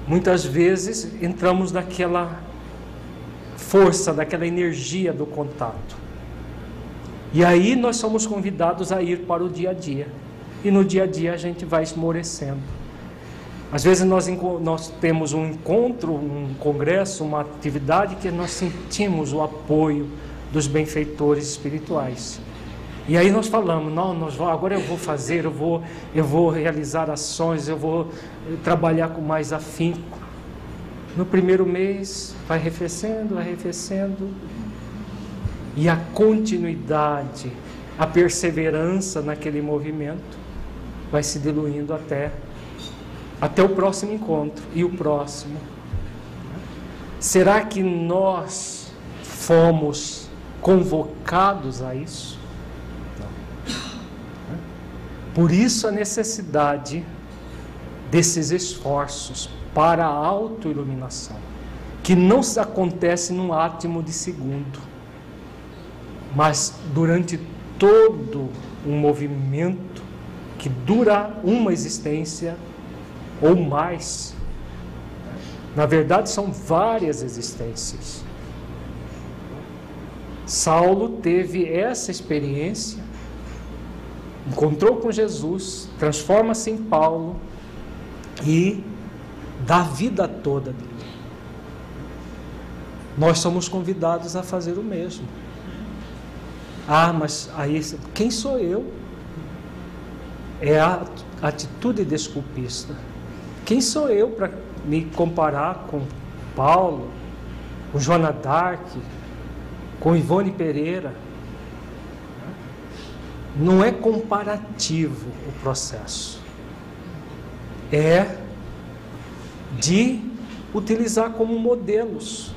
muitas vezes entramos naquela força, daquela energia do contato. E aí nós somos convidados a ir para o dia a dia. E no dia a dia a gente vai esmorecendo às vezes nós, nós temos um encontro, um congresso, uma atividade que nós sentimos o apoio dos benfeitores espirituais. E aí nós falamos, não, nós, agora eu vou fazer, eu vou, eu vou realizar ações, eu vou trabalhar com mais afinco. No primeiro mês vai arrefecendo, arrefecendo, e a continuidade, a perseverança naquele movimento vai se diluindo até até o próximo encontro e o próximo. Será que nós fomos convocados a isso? Não. Por isso a necessidade desses esforços para a autoiluminação, que não acontece num átimo de segundo, mas durante todo um movimento que dura uma existência ou mais. Na verdade, são várias existências. Saulo teve essa experiência, encontrou com Jesus, transforma-se em Paulo e dá vida toda dele. Nós somos convidados a fazer o mesmo. Ah, mas aí quem sou eu? É a atitude desculpista. Quem sou eu para me comparar com Paulo, com Joana Dark, com Ivone Pereira? Não é comparativo o processo. É de utilizar como modelos.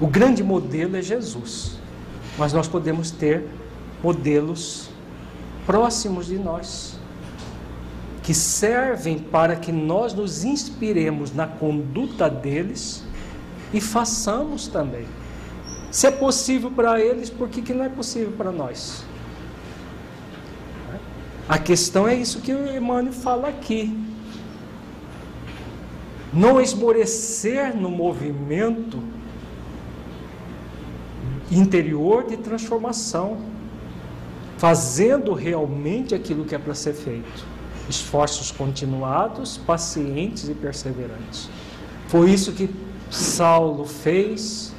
O grande modelo é Jesus. Mas nós podemos ter modelos próximos de nós que servem para que nós nos inspiremos na conduta deles e façamos também. Se é possível para eles, por que, que não é possível para nós? A questão é isso que o Emmanuel fala aqui. Não esmorecer no movimento interior de transformação, fazendo realmente aquilo que é para ser feito esforços continuados, pacientes e perseverantes. Foi isso que Saulo fez,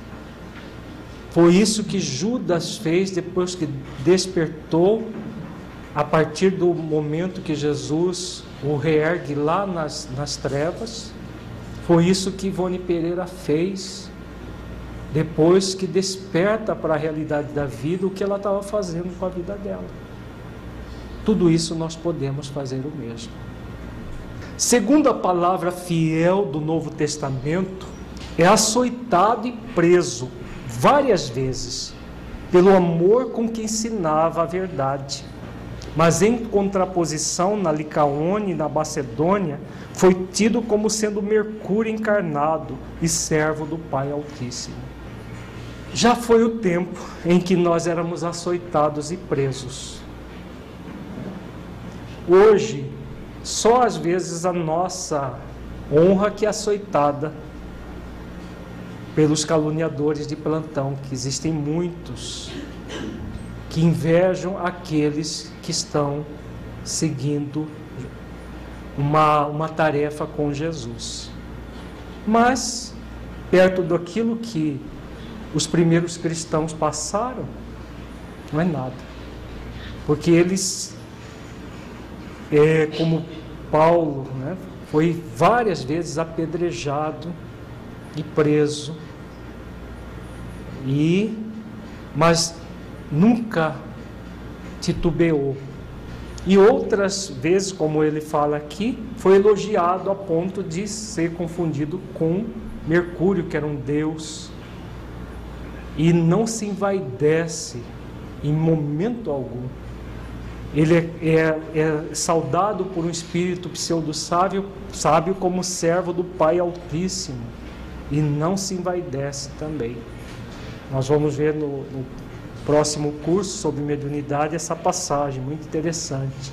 foi isso que Judas fez depois que despertou, a partir do momento que Jesus o reergue lá nas, nas trevas. Foi isso que Ivone Pereira fez depois que desperta para a realidade da vida o que ela estava fazendo com a vida dela. Tudo isso nós podemos fazer o mesmo. Segundo a palavra fiel do Novo Testamento, é açoitado e preso várias vezes pelo amor com que ensinava a verdade. Mas em contraposição na Licaônia e na Macedônia, foi tido como sendo Mercúrio encarnado e servo do Pai Altíssimo. Já foi o tempo em que nós éramos açoitados e presos. Hoje, só às vezes a nossa honra que é açoitada pelos caluniadores de plantão, que existem muitos que invejam aqueles que estão seguindo uma, uma tarefa com Jesus. Mas, perto daquilo que os primeiros cristãos passaram, não é nada. Porque eles é, como Paulo, né, foi várias vezes apedrejado e preso, e mas nunca titubeou. E outras vezes, como ele fala aqui, foi elogiado a ponto de ser confundido com Mercúrio, que era um deus, e não se envaidece em momento algum ele é, é, é saudado por um espírito pseudo-sábio sábio como servo do Pai Altíssimo e não se envaidece também. Nós vamos ver no, no próximo curso sobre mediunidade essa passagem muito interessante.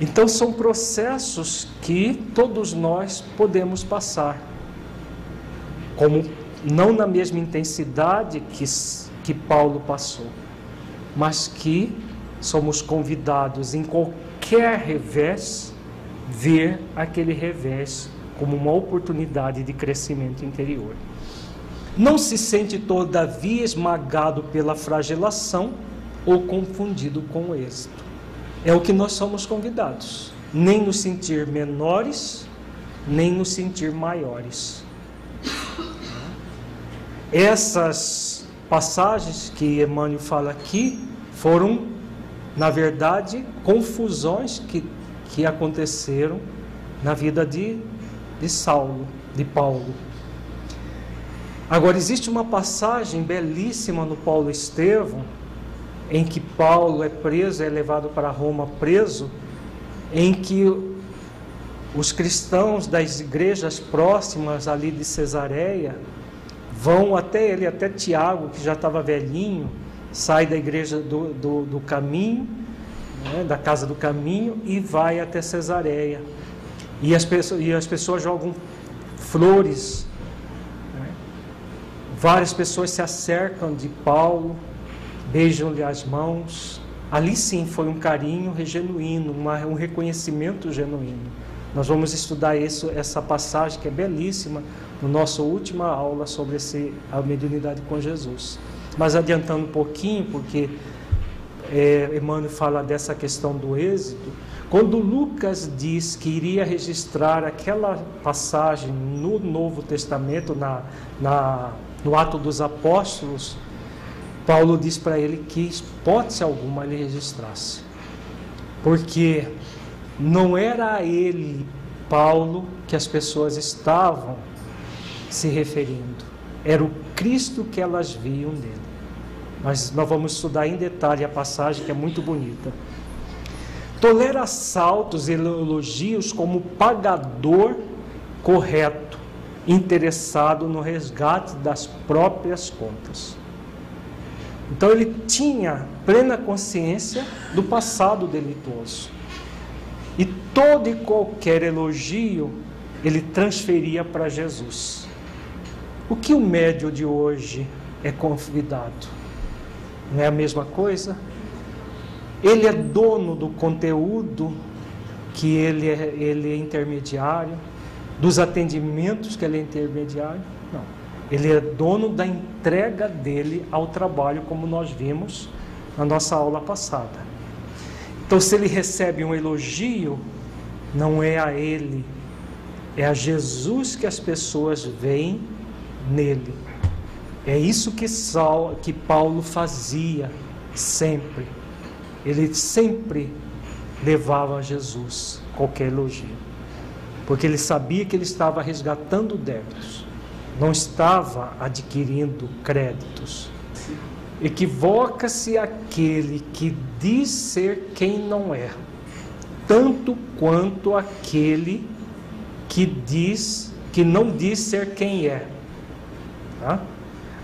Então são processos que todos nós podemos passar, como não na mesma intensidade que, que Paulo passou, mas que somos convidados em qualquer revés ver aquele revés como uma oportunidade de crescimento interior. Não se sente, todavia, esmagado pela flagelação ou confundido com o êxito. É o que nós somos convidados. Nem nos sentir menores, nem nos sentir maiores. Essas passagens que Emmanuel fala aqui foram, na verdade, confusões que, que aconteceram na vida de de Saulo, de Paulo. Agora, existe uma passagem belíssima no Paulo Estevão, em que Paulo é preso, é levado para Roma preso, em que os cristãos das igrejas próximas ali de Cesareia vão até ele, até Tiago, que já estava velhinho, sai da igreja do, do, do caminho, né, da casa do caminho, e vai até Cesareia. E as pessoas, e as pessoas jogam flores. Né? Várias pessoas se acercam de Paulo, beijam-lhe as mãos. Ali sim foi um carinho genuíno, uma, um reconhecimento genuíno. Nós vamos estudar isso, essa passagem que é belíssima no nossa última aula sobre esse, a mediunidade com Jesus. Mas adiantando um pouquinho, porque é, Emmanuel fala dessa questão do êxito, quando Lucas diz que iria registrar aquela passagem no Novo Testamento, na, na, no Ato dos Apóstolos, Paulo diz para ele que hipótese alguma ele registrasse. Porque não era a ele, Paulo, que as pessoas estavam se referindo. Era o Cristo que elas viam nele. Mas nós vamos estudar em detalhe a passagem que é muito bonita. Tolera assaltos e elogios como pagador correto, interessado no resgate das próprias contas. Então ele tinha plena consciência do passado delituoso. E todo e qualquer elogio ele transferia para Jesus. O que o médio de hoje é convidado? Não é a mesma coisa? Ele é dono do conteúdo que ele é, ele é intermediário, dos atendimentos que ele é intermediário. Não. Ele é dono da entrega dele ao trabalho, como nós vimos na nossa aula passada. Então, se ele recebe um elogio, não é a ele, é a Jesus que as pessoas veem nele. É isso que, Saul, que Paulo fazia sempre. Ele sempre levava a Jesus qualquer elogio, porque ele sabia que ele estava resgatando débitos, não estava adquirindo créditos. Equivoca-se aquele que diz ser quem não é, tanto quanto aquele que diz que não diz ser quem é. Tá?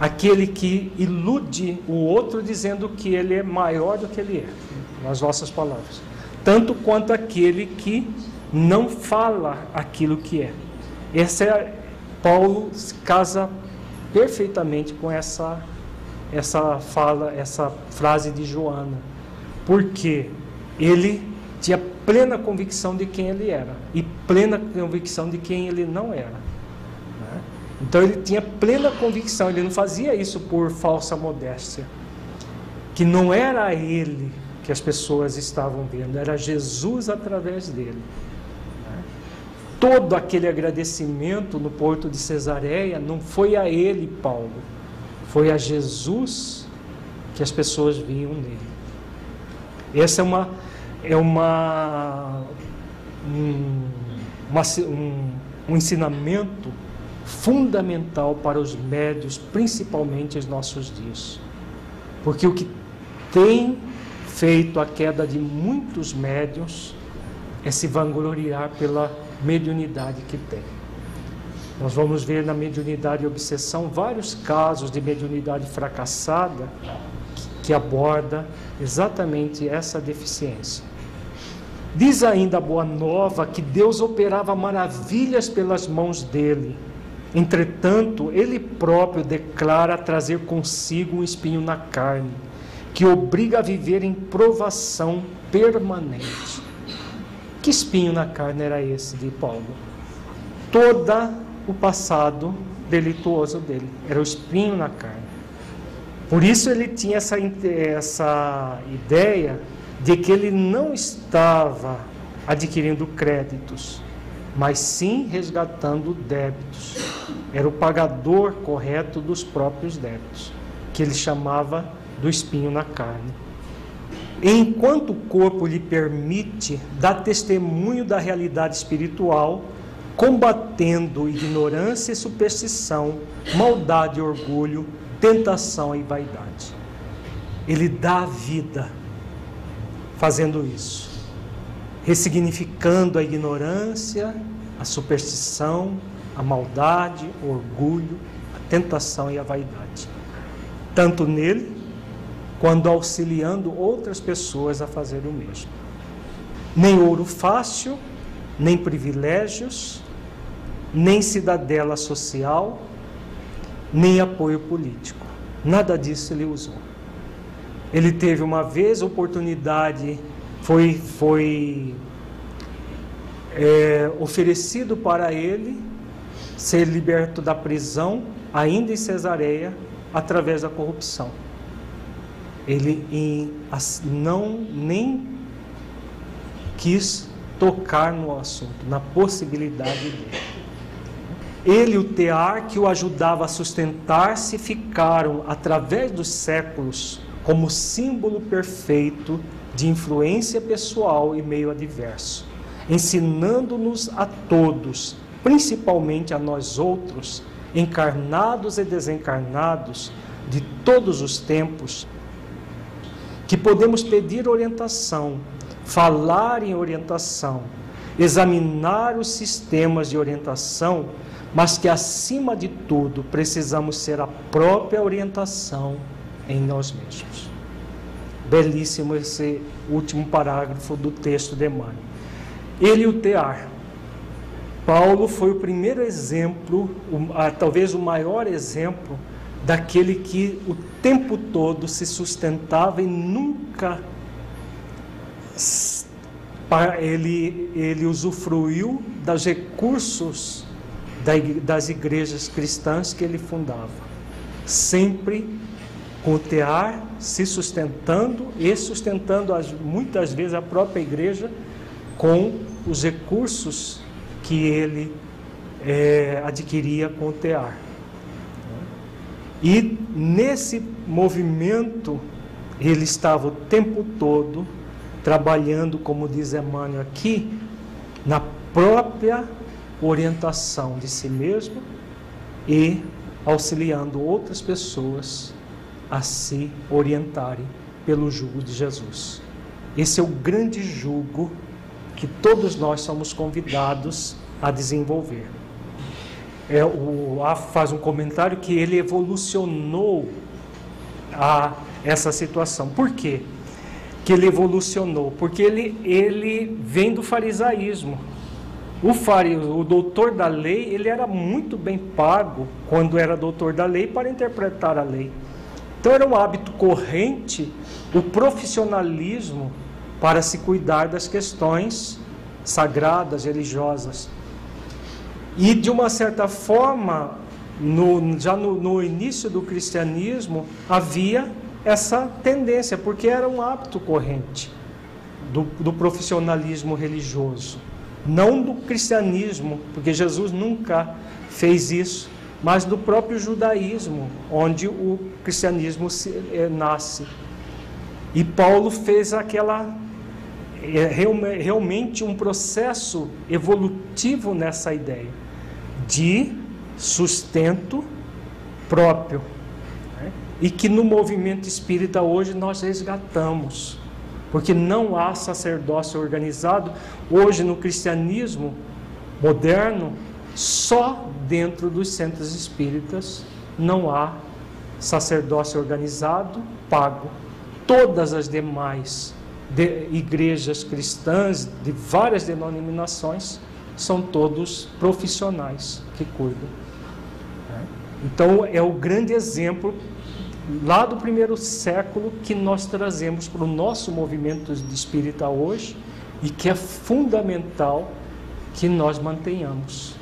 Aquele que ilude o outro dizendo que ele é maior do que ele é nas nossas palavras, tanto quanto aquele que não fala aquilo que é. Essa é Paulo casa perfeitamente com essa essa fala, essa frase de Joana, porque ele tinha plena convicção de quem ele era e plena convicção de quem ele não era. Né? Então ele tinha plena convicção, ele não fazia isso por falsa modéstia, que não era ele que as pessoas estavam vendo, era Jesus através dele. Né? Todo aquele agradecimento no porto de Cesareia não foi a ele, Paulo, foi a Jesus que as pessoas viam nele. Essa é uma é uma um, uma, um, um ensinamento fundamental para os médios, principalmente em nossos dias. Porque o que tem feito a queda de muitos médios é se vangloriar pela mediunidade que tem. Nós vamos ver na mediunidade e obsessão vários casos de mediunidade fracassada que aborda exatamente essa deficiência. Diz ainda a boa nova que Deus operava maravilhas pelas mãos dele. Entretanto, ele próprio declara trazer consigo um espinho na carne, que obriga a viver em provação permanente. Que espinho na carne era esse de Paulo? Toda o passado delituoso dele era o espinho na carne. Por isso ele tinha essa, essa ideia de que ele não estava adquirindo créditos, mas sim resgatando débitos. Era o pagador correto dos próprios débitos, que ele chamava do espinho na carne. Enquanto o corpo lhe permite dar testemunho da realidade espiritual, combatendo ignorância e superstição, maldade e orgulho, tentação e vaidade. Ele dá a vida fazendo isso, ressignificando a ignorância, a superstição, a maldade, o orgulho, a tentação e a vaidade. Tanto nele, quanto auxiliando outras pessoas a fazer o mesmo. Nem ouro fácil, nem privilégios, nem cidadela social, nem apoio político. Nada disso ele usou. Ele teve uma vez oportunidade, foi, foi é, oferecido para ele ser liberto da prisão, ainda em Cesareia, através da corrupção. Ele em, não nem quis tocar no assunto, na possibilidade dele. Ele e o Tear, que o ajudava a sustentar-se, ficaram, através dos séculos, como símbolo perfeito de influência pessoal e meio adverso, ensinando-nos a todos, principalmente a nós outros, encarnados e desencarnados de todos os tempos, que podemos pedir orientação, falar em orientação, examinar os sistemas de orientação mas que acima de tudo precisamos ser a própria orientação em nós mesmos. Belíssimo esse último parágrafo do texto de Emmanuel. Ele o tear. Paulo foi o primeiro exemplo, talvez o maior exemplo, daquele que o tempo todo se sustentava e nunca ele, ele usufruiu dos recursos das igrejas cristãs que ele fundava. Sempre com o tear se sustentando e sustentando muitas vezes a própria igreja com os recursos que ele é, adquiria com o tear. E nesse movimento ele estava o tempo todo trabalhando, como diz Emmanuel aqui, na própria orientação de si mesmo e auxiliando outras pessoas a se orientarem pelo jugo de Jesus. Esse é o grande jugo que todos nós somos convidados a desenvolver. É, o Af faz um comentário que ele evolucionou a essa situação. Por quê? Que ele evolucionou? Porque ele, ele vem do farisaísmo. O fariseu, o doutor da lei, ele era muito bem pago quando era doutor da lei para interpretar a lei. Então era um hábito corrente o profissionalismo para se cuidar das questões sagradas, religiosas. E de uma certa forma, no, já no, no início do cristianismo, havia essa tendência, porque era um hábito corrente do, do profissionalismo religioso não do cristianismo, porque Jesus nunca fez isso, mas do próprio judaísmo, onde o cristianismo se, é, nasce. E Paulo fez aquela é, realmente um processo evolutivo nessa ideia de sustento próprio. Né? E que no movimento espírita hoje nós resgatamos porque não há sacerdócio organizado. Hoje, no cristianismo moderno, só dentro dos centros espíritas não há sacerdócio organizado pago. Todas as demais de igrejas cristãs de várias denominações são todos profissionais que cuidam. Então é o grande exemplo lá do primeiro século que nós trazemos para o nosso movimento de espírita hoje e que é fundamental que nós mantenhamos.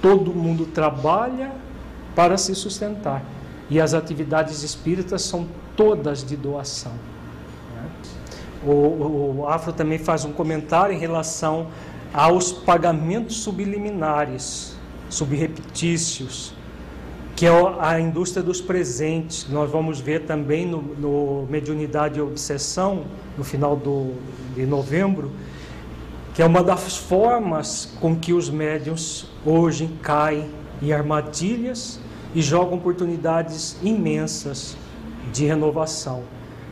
Todo mundo trabalha para se sustentar e as atividades espíritas são todas de doação. Né? O, o Afro também faz um comentário em relação aos pagamentos subliminares, subrepetícios, que é a indústria dos presentes. Nós vamos ver também no, no Mediunidade e Obsessão, no final do, de novembro, que é uma das formas com que os médiums hoje caem em armadilhas e jogam oportunidades imensas de renovação.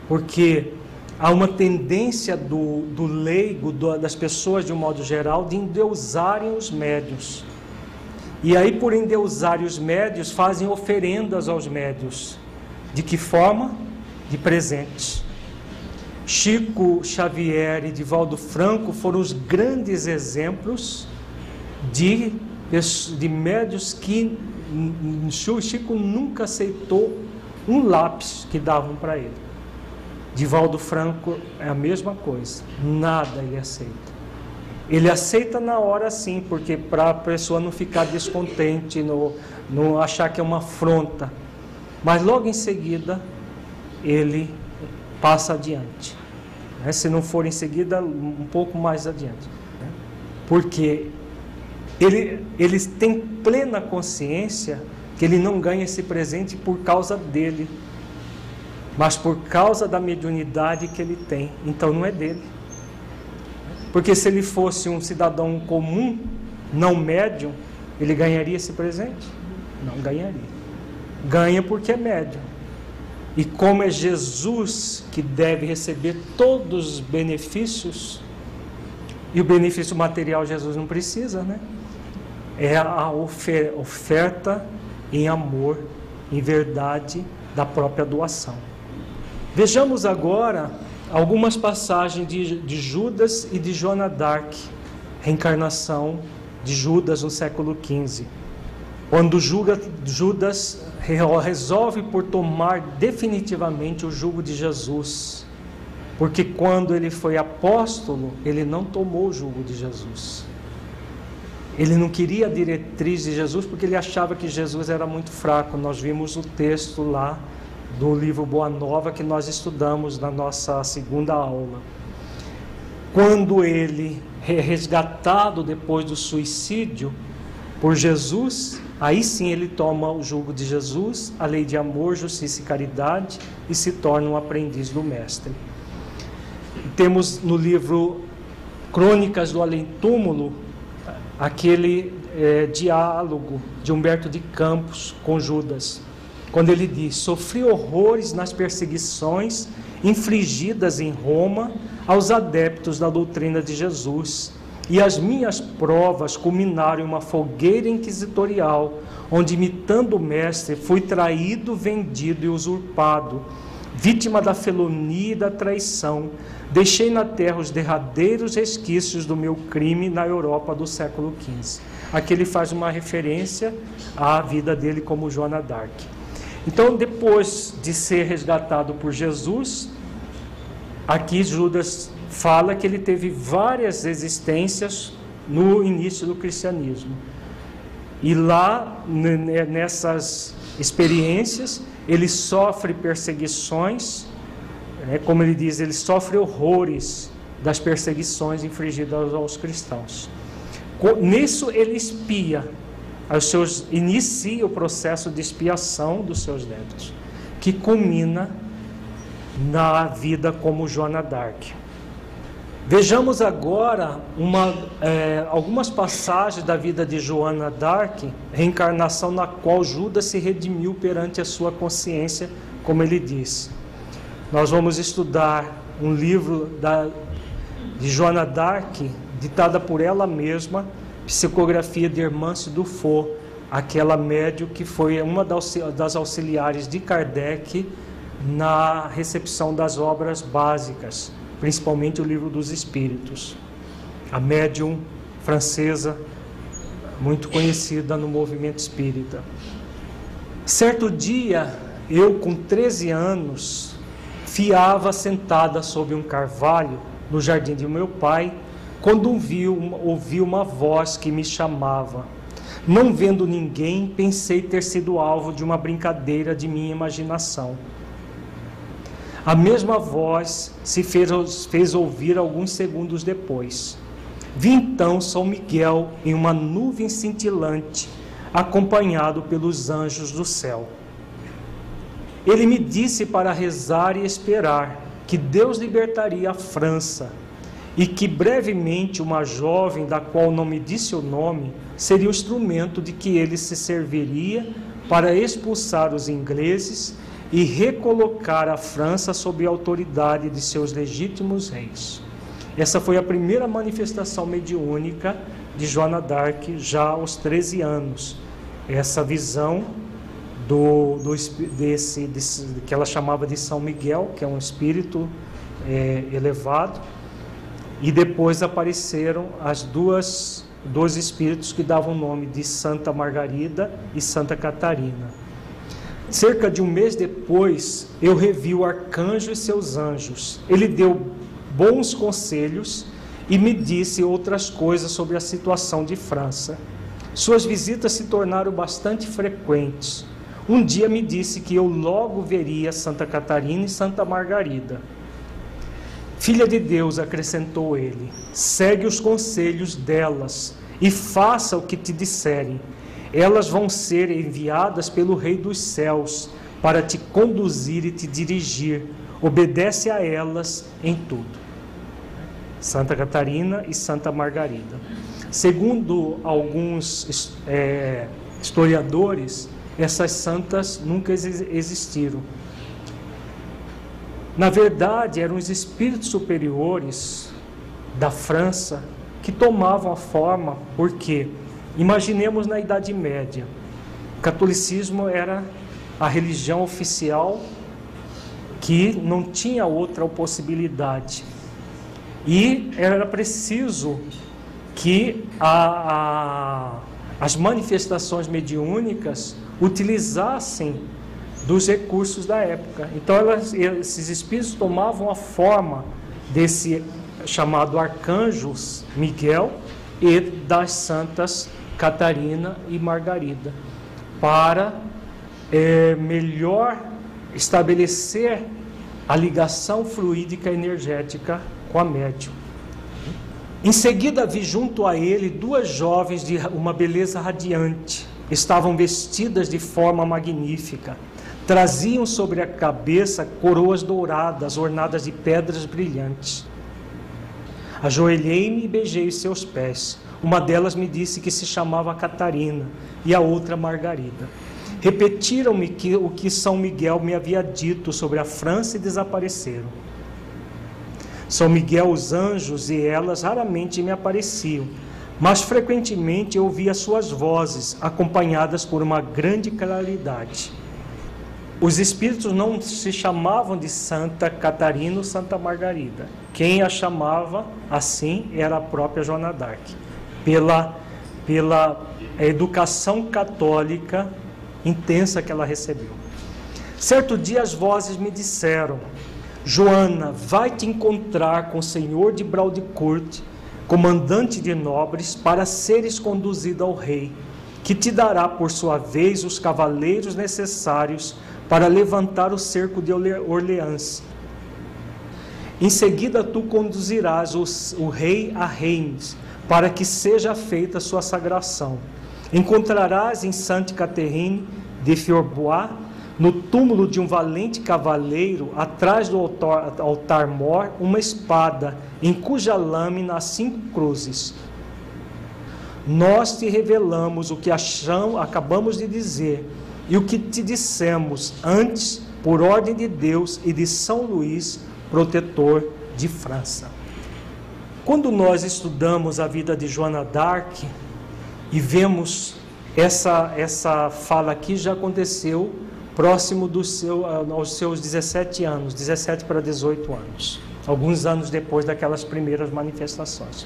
Porque há uma tendência do, do leigo, do, das pessoas de um modo geral, de endeusarem os médios. E aí, por endeusarem os médios, fazem oferendas aos médios. De que forma? De presentes. Chico Xavier e Divaldo Franco foram os grandes exemplos de, de médios que Chico nunca aceitou um lápis que davam para ele. Divaldo Franco é a mesma coisa, nada ele aceita. Ele aceita na hora sim, porque para a pessoa não ficar descontente, não, não achar que é uma afronta. Mas logo em seguida, ele passa adiante. Né? Se não for em seguida, um pouco mais adiante. Né? Porque ele, eles têm plena consciência que ele não ganha esse presente por causa dele, mas por causa da mediunidade que ele tem. Então não é dele. Porque se ele fosse um cidadão comum, não médium, ele ganharia esse presente? Não ganharia. Ganha porque é médium. E como é Jesus que deve receber todos os benefícios, e o benefício material Jesus não precisa, né? É a oferta em amor, em verdade, da própria doação. Vejamos agora algumas passagens de, de Judas e de Joana d'Arc, reencarnação de Judas no século XV. Quando Judas resolve por tomar definitivamente o jugo de Jesus. Porque quando ele foi apóstolo, ele não tomou o jugo de Jesus. Ele não queria a diretriz de Jesus porque ele achava que Jesus era muito fraco. Nós vimos o texto lá do livro Boa Nova que nós estudamos na nossa segunda aula. Quando ele é resgatado depois do suicídio por Jesus, Aí sim ele toma o jugo de Jesus, a lei de amor, justiça e caridade e se torna um aprendiz do Mestre. Temos no livro Crônicas do Além Túmulo aquele é, diálogo de Humberto de Campos com Judas, quando ele diz: Sofri horrores nas perseguições infligidas em Roma aos adeptos da doutrina de Jesus e as minhas provas culminaram em uma fogueira inquisitorial, onde, imitando o mestre, fui traído, vendido e usurpado, vítima da felonia e da traição. Deixei na terra os derradeiros resquícios do meu crime na Europa do século XV. Aqui ele faz uma referência à vida dele como Joana d'Arc. Então, depois de ser resgatado por Jesus, aqui Judas fala que ele teve várias existências no início do cristianismo. E lá, nessas experiências, ele sofre perseguições, né, como ele diz, ele sofre horrores das perseguições infligidas aos cristãos. Nisso ele espia, os seus, inicia o processo de expiação dos seus débitos, que culmina na vida como Joana d'Arc. Vejamos agora uma, é, algumas passagens da vida de Joana d'Arc, reencarnação na qual Judas se redimiu perante a sua consciência, como ele diz. Nós vamos estudar um livro da, de Joana d'Arc, ditada por ela mesma, psicografia de Hermance Dufour, aquela médio que foi uma das auxiliares de Kardec na recepção das obras básicas, principalmente o livro dos Espíritos. A médium francesa, muito conhecida no movimento espírita. Certo dia, eu com 13 anos, fiava sentada sob um carvalho no jardim de meu pai, quando ouvi uma, voz que me chamava. Não vendo ninguém, pensei ter sido alvo de uma brincadeira de minha imaginação. A mesma voz se fez, fez ouvir alguns segundos depois. Vi então São Miguel em uma nuvem cintilante, acompanhado pelos anjos do céu. Ele me disse para rezar e esperar que Deus libertaria a França e que brevemente uma jovem, da qual não me disse o nome, seria o instrumento de que ele se serviria para expulsar os ingleses e recolocar a França sob a autoridade de seus legítimos reis. Essa foi a primeira manifestação mediúnica de Joana d'Arc já aos 13 anos. Essa visão do, do desse, desse, que ela chamava de São Miguel, que é um espírito é, elevado, e depois apareceram as duas dois espíritos que davam o nome de Santa Margarida e Santa Catarina. Cerca de um mês depois, eu revi o arcanjo e seus anjos. Ele deu bons conselhos e me disse outras coisas sobre a situação de França. Suas visitas se tornaram bastante frequentes. Um dia me disse que eu logo veria Santa Catarina e Santa Margarida. Filha de Deus, acrescentou ele, segue os conselhos delas e faça o que te disserem. Elas vão ser enviadas pelo Rei dos céus para te conduzir e te dirigir. Obedece a elas em tudo. Santa Catarina e Santa Margarida. Segundo alguns é, historiadores, essas santas nunca existiram. Na verdade, eram os espíritos superiores da França que tomavam a forma, porque imaginemos na Idade Média, o catolicismo era a religião oficial que não tinha outra possibilidade. E era preciso que a, a, as manifestações mediúnicas utilizassem dos recursos da época. Então, elas, esses espíritos tomavam a forma desse chamado arcanjos Miguel e das santas Catarina e Margarida, para é, melhor estabelecer a ligação fluídica energética com a médium. Em seguida, vi junto a ele duas jovens de uma beleza radiante. Estavam vestidas de forma magnífica Traziam sobre a cabeça coroas douradas, ornadas de pedras brilhantes. Ajoelhei-me e beijei os seus pés. Uma delas me disse que se chamava Catarina e a outra Margarida. Repetiram-me que o que São Miguel me havia dito sobre a França e desapareceram. São Miguel, os anjos e elas raramente me apareciam, mas frequentemente eu ouvia suas vozes, acompanhadas por uma grande claridade. Os espíritos não se chamavam de Santa Catarina ou Santa Margarida. Quem a chamava assim era a própria Joana d'Arc, pela, pela educação católica intensa que ela recebeu. Certo dia as vozes me disseram: Joana, vai te encontrar com o senhor de Braudecourt, comandante de nobres, para seres conduzida ao rei, que te dará por sua vez os cavaleiros necessários para levantar o cerco de Orleans. Em seguida, tu conduzirás os, o rei a Reims, para que seja feita sua sagração. Encontrarás em Sainte Catherine de Fiorbois, no túmulo de um valente cavaleiro, atrás do altar, altar mor, uma espada, em cuja lâmina há cinco cruzes. Nós te revelamos o que acham, acabamos de dizer, e o que te dissemos antes, por ordem de Deus e de São Luís, protetor de França. Quando nós estudamos a vida de Joana d'Arc e vemos essa, essa fala aqui, já aconteceu próximo do seu, aos seus 17 anos, 17 para 18 anos, alguns anos depois daquelas primeiras manifestações.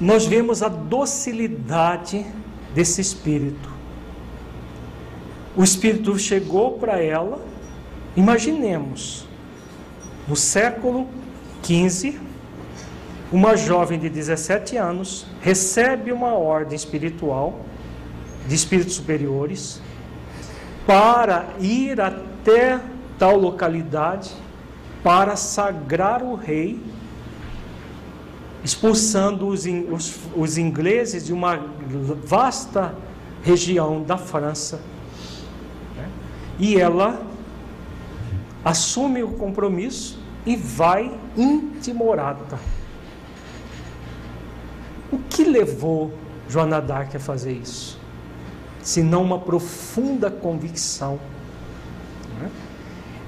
Nós vemos a docilidade desse espírito. O espírito chegou para ela, imaginemos, no século 15, uma jovem de 17 anos recebe uma ordem espiritual de espíritos superiores para ir até tal localidade para sagrar o rei, expulsando os, os, os ingleses de uma vasta região da França. E ela assume o compromisso e vai intimorata. O que levou Joana d'Arc a fazer isso? Senão uma profunda convicção. Né?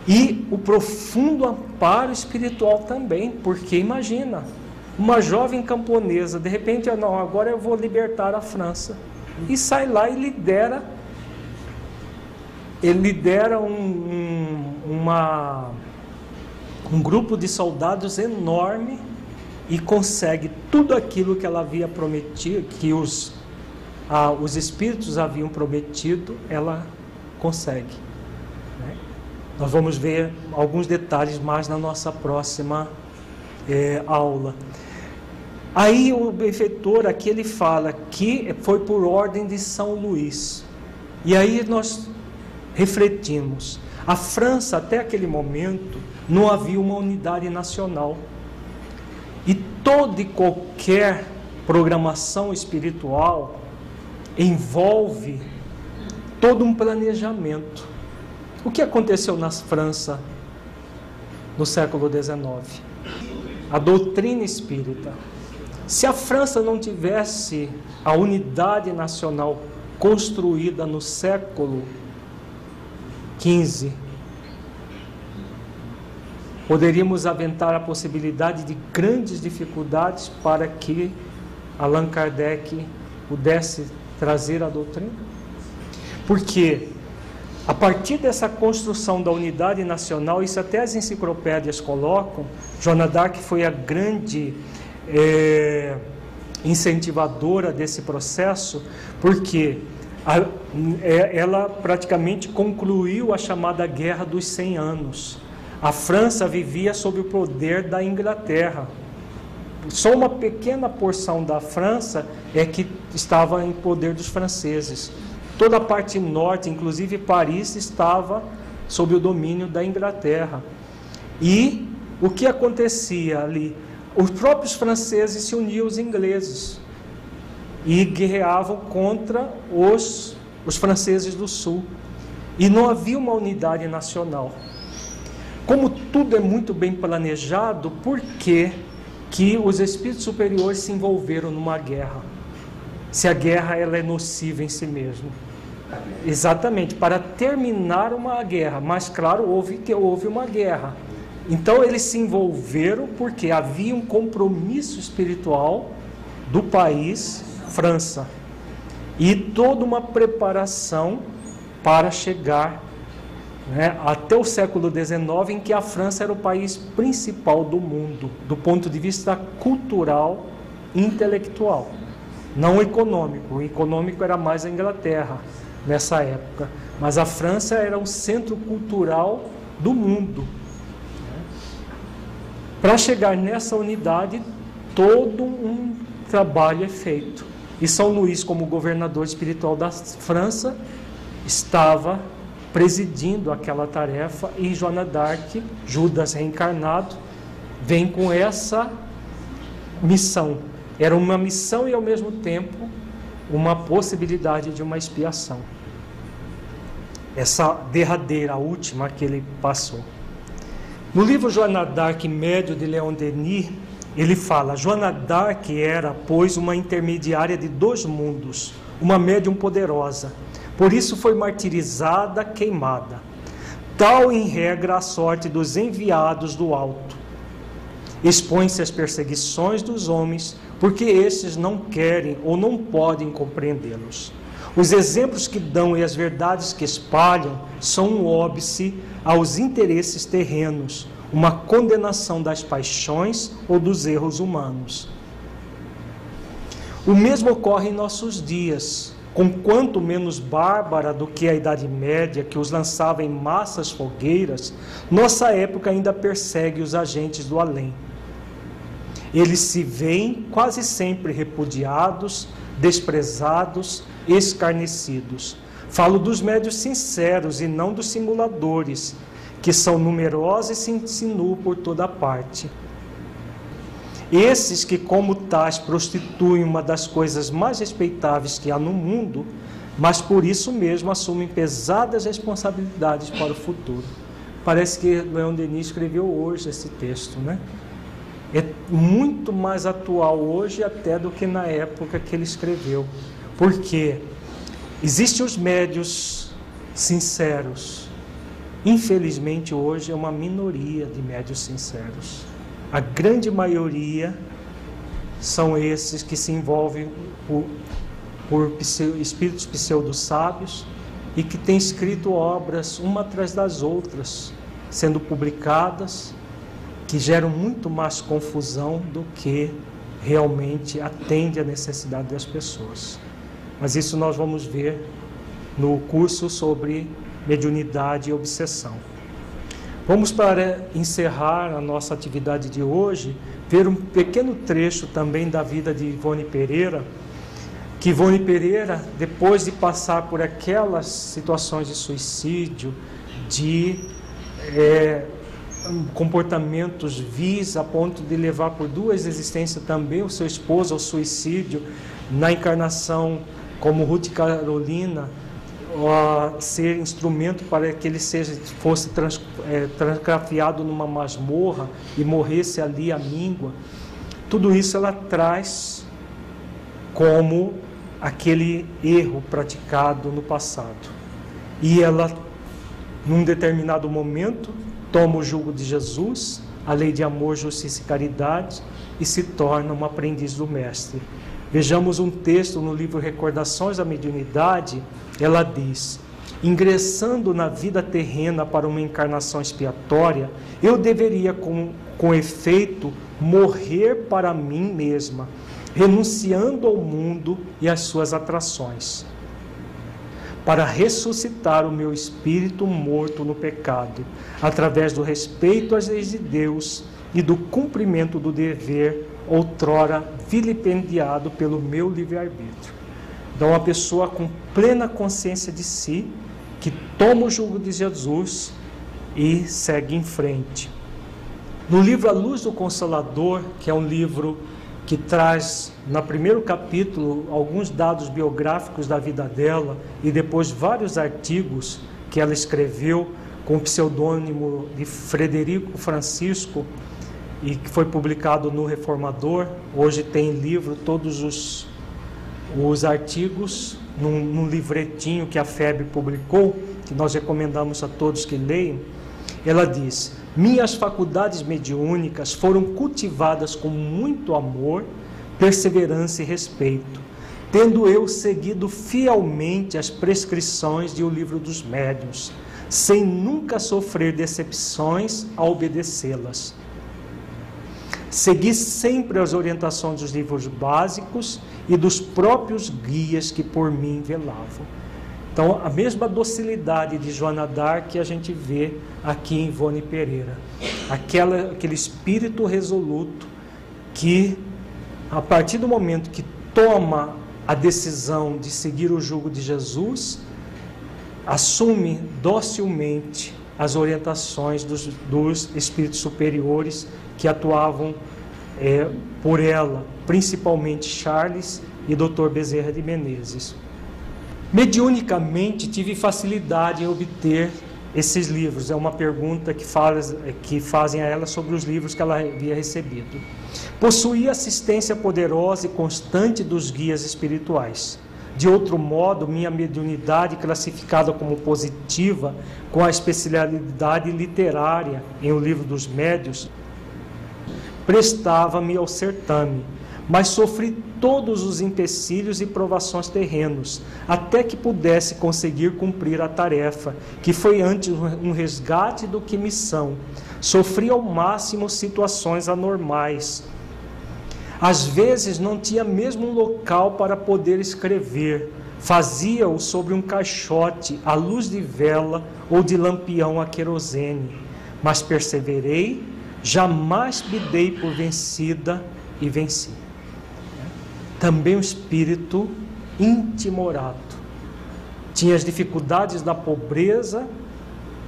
E o profundo amparo espiritual também, porque imagina, uma jovem camponesa, de repente, ah, não, agora eu vou libertar a França. E sai lá e lidera, ele lidera um, um, uma, um grupo de soldados enorme e consegue tudo aquilo que ela havia prometido, que os, ah, os espíritos haviam prometido, ela consegue. Né? Nós vamos ver alguns detalhes mais na nossa próxima é, aula. Aí o benfeitor aqui ele fala que foi por ordem de São Luís. E aí nós refletimos. A França até aquele momento não havia uma unidade nacional. E toda e qualquer programação espiritual envolve todo um planejamento. O que aconteceu na França no século XIX? A doutrina espírita. Se a França não tivesse a unidade nacional construída no século XV, poderíamos aventar a possibilidade de grandes dificuldades para que Allan Kardec pudesse trazer a doutrina? Porque a partir dessa construção da unidade nacional, isso até as enciclopédias colocam, Joana d'Arc foi a grande é, incentivadora desse processo, porque a, é, ela praticamente concluiu a chamada Guerra dos 100 Anos a França vivia sob o poder da Inglaterra. Só uma pequena porção da França é que estava em poder dos franceses. Toda a parte norte, inclusive Paris, estava sob o domínio da Inglaterra. E o que acontecia ali? Os próprios franceses se uniam aos ingleses e guerreavam contra os, os franceses do sul. E não havia uma unidade nacional. Como tudo é muito bem planejado, por que, que os espíritos superiores se envolveram numa guerra? Se a guerra ela é nociva em si mesma. Exatamente, para terminar uma guerra. Mas claro, houve que houve uma guerra. Então eles se envolveram porque havia um compromisso espiritual do país, França, e toda uma preparação para chegar né, até o século XIX, em que a França era o país principal do mundo, do ponto de vista cultural intelectual, não econômico. O econômico era mais a Inglaterra nessa época, mas a França era o centro cultural do mundo. Para chegar nessa unidade, todo um trabalho é feito. E São Luís, como governador espiritual da França, estava presidindo aquela tarefa e Joana d'Arc, Judas reencarnado, vem com essa missão. Era uma missão e ao mesmo tempo uma possibilidade de uma expiação. Essa derradeira, a última que ele passou. No livro Joana d'Arc Médio de Leon Denis, ele fala: Joana d'Arc era, pois, uma intermediária de dois mundos, uma médium poderosa por isso foi martirizada, queimada. tal em regra a sorte dos enviados do alto. Expõe-se às perseguições dos homens, porque estes não querem ou não podem compreendê-los. Os exemplos que dão e as verdades que espalham são um óbice aos interesses terrenos, uma condenação das paixões ou dos erros humanos. O mesmo ocorre em nossos dias, com quanto menos bárbara do que a Idade Média, que os lançava em massas fogueiras, nossa época ainda persegue os agentes do além. Eles se veem quase sempre repudiados, desprezados, escarnecidos. Falo dos médios sinceros e não dos simuladores, que são numerosos e se insinuam por toda parte. Esses que, como tais, prostituem uma das coisas mais respeitáveis que há no mundo, mas por isso mesmo assumem pesadas responsabilidades para o futuro. Parece que Leon Denis escreveu hoje esse texto, né? É muito mais atual hoje até do que na época que ele escreveu. Porque existem os médios sinceros. Infelizmente hoje é uma minoria de médios sinceros. A grande maioria são esses que se envolvem por, por espíritos pseudo-sábios e que têm escrito obras uma atrás das outras, sendo publicadas, que geram muito mais confusão do que realmente atende à necessidade das pessoas. Mas isso nós vamos ver no curso sobre mediunidade e obsessão. Vamos, para encerrar a nossa atividade de hoje, ver um pequeno trecho também da vida de Ivone Pereira, que Ivone Pereira, depois de passar por aquelas situações de suicídio, de é, comportamentos vis a ponto de levar por duas existências também o seu esposo ao suicídio, na encarnação como Ruth Carolina, uh, ser instrumento para que ele seja, fosse trans, é, numa masmorra e morresse ali a míngua. Tudo isso ela traz como aquele erro praticado no passado. E ela, num determinado momento, toma o jugo de Jesus, a lei de amor, justiça e caridade, e se torna uma aprendiz do Mestre. Vejamos um texto no livro Recordações da Mediunidade, ela diz: ingressando na vida terrena para uma encarnação expiatória, eu deveria, com, com efeito, morrer para mim mesma, renunciando ao mundo e às suas atrações, para ressuscitar o meu espírito morto no pecado, através do respeito às leis de Deus e do cumprimento do dever outrora vilipendiado pelo meu livre-arbítrio. Então, uma pessoa com plena consciência de si, que toma o jugo de Jesus e segue em frente. No livro A Luz do Consolador, que é um livro que traz, no primeiro capítulo, alguns dados biográficos da vida dela e depois vários artigos que ela escreveu com o pseudônimo de Frederico Francisco, e que foi publicado no Reformador. Hoje tem livro, todos os, os artigos, num, num livretinho que a FEB publicou, que nós recomendamos a todos que leiam. Ela diz: Minhas faculdades mediúnicas foram cultivadas com muito amor, perseverança e respeito, tendo eu seguido fielmente as prescrições de O Livro dos Médiuns, sem nunca sofrer decepções a obedecê-las Segui sempre as orientações dos livros básicos e dos próprios guias que por mim velavam. Então, a mesma docilidade de Joana Dark que a gente vê aqui em Ivone Pereira. Aquela, aquele espírito resoluto que, a partir do momento que toma a decisão de seguir o jugo de Jesus, assume docilmente as orientações dos, dos espíritos superiores que atuavam é, por ela, principalmente Charles e Dr. Bezerra de Menezes. Mediunicamente tive facilidade em obter esses livros. É uma pergunta que, faz, que fazem a ela sobre os livros que ela havia recebido. Possuía assistência poderosa e constante dos guias espirituais. De outro modo, minha mediunidade, classificada como positiva, com a especialidade literária em O Livro dos Médios, prestava-me ao certame, mas sofri todos os empecilhos e provações terrenos, até que pudesse conseguir cumprir a tarefa, que foi antes um resgate do que missão. Sofri ao máximo situações anormais. Às vezes não tinha mesmo um local para poder escrever. Fazia-o sobre um caixote, à luz de vela ou de lampião a querosene. Mas perseverei, jamais me dei por vencida e venci também um espírito intimorado. Tinha as dificuldades da pobreza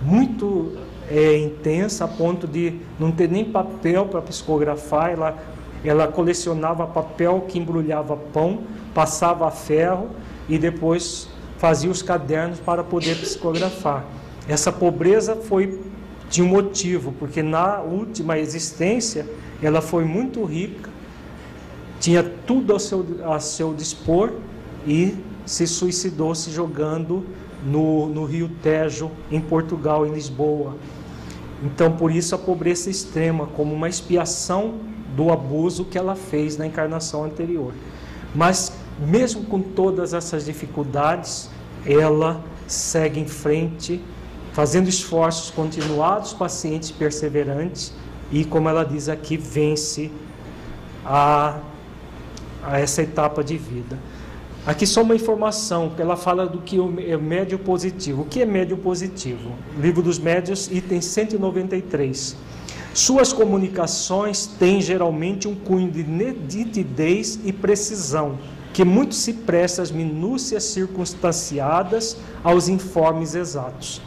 muito é, intensa, a ponto de não ter nem papel para psicografar. Ela, ela colecionava papel que embrulhava pão, passava a ferro e depois fazia os cadernos para poder psicografar. Essa pobreza foi de um motivo, porque na última existência ela foi muito rica tinha tudo ao seu, a seu dispor e se suicidou se jogando no, no rio Tejo, em Portugal, em Lisboa. Então, por isso, a pobreza extrema, como uma expiação do abuso que ela fez na encarnação anterior. Mas, mesmo com todas essas dificuldades, ela segue em frente, fazendo esforços continuados, pacientes, perseverantes, e, como ela diz aqui, vence a a essa etapa de vida. Aqui só uma informação, que ela fala do que é médio positivo. O que é médio positivo? Livro dos Médios, item 193. Suas comunicações têm geralmente um cunho de nitidez e precisão, que muito se presta às minúcias circunstanciadas aos informes exatos.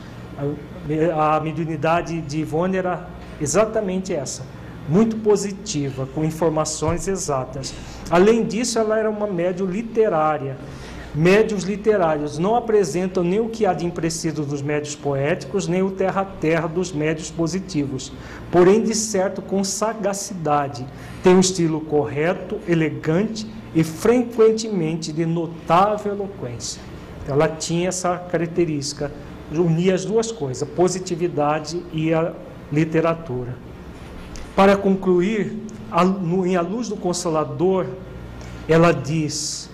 A mediunidade de Ivone era exatamente essa, muito positiva, com informações exatas. Além disso, ela era uma médium literária. Médios literários não apresentam nem o que há de impreciso dos médios poéticos, nem o terra-terra dos médios positivos. Porém, de certo, com sagacidade. Tem um estilo correto, elegante e frequentemente de notável eloquência. Ela tinha essa característica, unia as duas coisas, positividade e a literatura. Para concluir, em A Luz do Consolador, ela diz: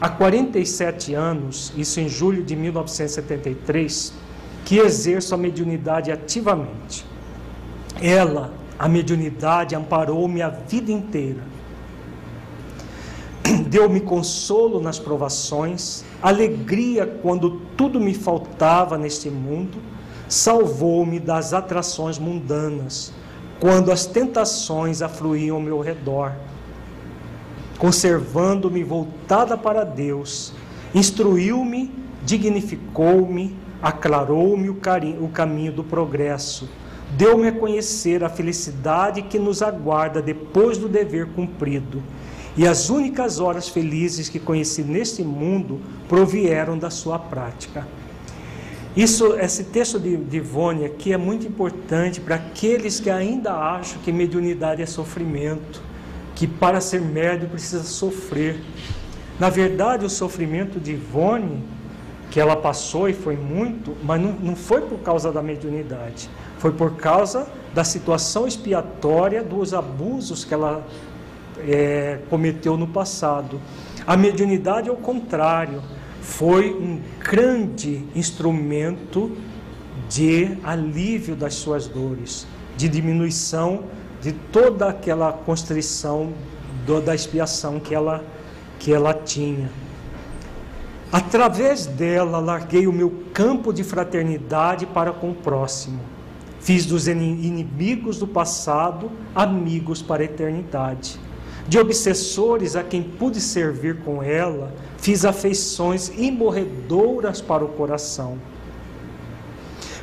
há 47 anos, isso em julho de 1973, que exerço a mediunidade ativamente. Ela, a mediunidade, amparou-me a vida inteira. Deu-me consolo nas provações, alegria quando tudo me faltava neste mundo, salvou-me das atrações mundanas quando as tentações afluíam ao meu redor, conservando-me voltada para Deus, instruiu-me, dignificou-me, aclarou-me o, o caminho do progresso, deu-me a conhecer a felicidade que nos aguarda depois do dever cumprido. E as únicas horas felizes que conheci neste mundo provieram da sua prática. Isso, esse texto de, de Ivone aqui é muito importante para aqueles que ainda acham que mediunidade é sofrimento, que para ser médio precisa sofrer. Na verdade, o sofrimento de Ivone, que ela passou e foi muito, mas não, não foi por causa da mediunidade, foi por causa da situação expiatória dos abusos que ela é, cometeu no passado. A mediunidade é o contrário foi um grande instrumento de alívio das suas dores, de diminuição de toda aquela constrição do, da expiação que ela, que ela tinha. Através dela, larguei o meu campo de fraternidade para com o próximo. Fiz dos inimigos do passado amigos para a eternidade. De obsessores a quem pude servir com ela, fiz afeições imorredoras para o coração.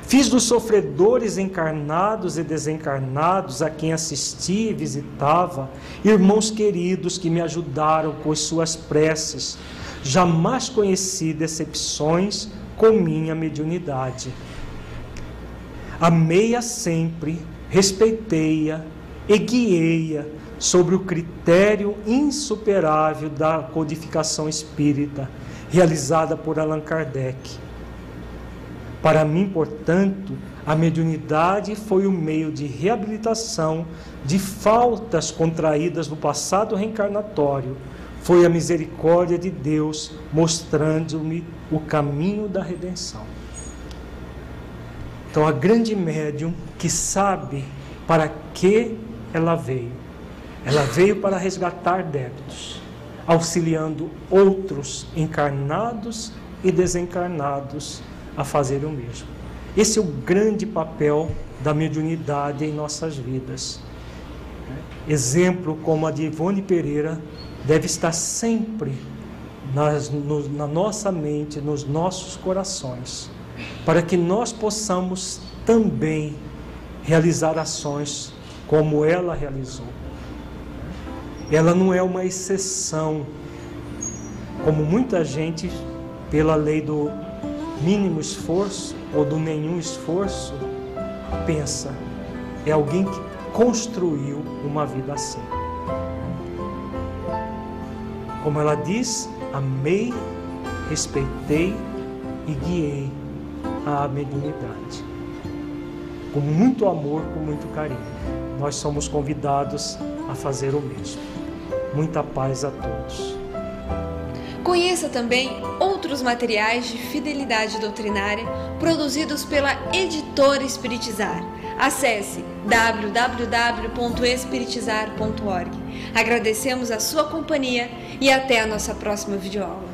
Fiz dos sofredores encarnados e desencarnados a quem assisti e visitava, irmãos queridos que me ajudaram com as suas preces. Jamais conheci decepções com minha mediunidade. Amei-a sempre, respeitei-a e guiei-a sobre o critério insuperável da codificação espírita, realizada por Allan Kardec. Para mim, portanto, a mediunidade foi o meio de reabilitação de faltas contraídas no passado reencarnatório. Foi a misericórdia de Deus mostrando-me o caminho da redenção. Então, a grande médium que sabe para que ela veio. Ela veio para resgatar débitos, auxiliando outros encarnados e desencarnados a fazer o mesmo. Esse é o grande papel da mediunidade em nossas vidas. Exemplo como a de Ivone Pereira deve estar sempre nas, no, na nossa mente, nos nossos corações, para que nós possamos também realizar ações como ela realizou. Ela não é uma exceção, como muita gente, pela lei do mínimo esforço ou do nenhum esforço, pensa. É alguém que construiu uma vida assim. Como ela diz, amei, respeitei e guiei a mediunidade. Com muito amor, com muito carinho nós somos convidados a fazer o mesmo. Muita paz a todos. Conheça também outros materiais de fidelidade doutrinária produzidos pela editora Espiritizar. Acesse www.espiritizar.org. Agradecemos a sua companhia e até a nossa próxima videoaula.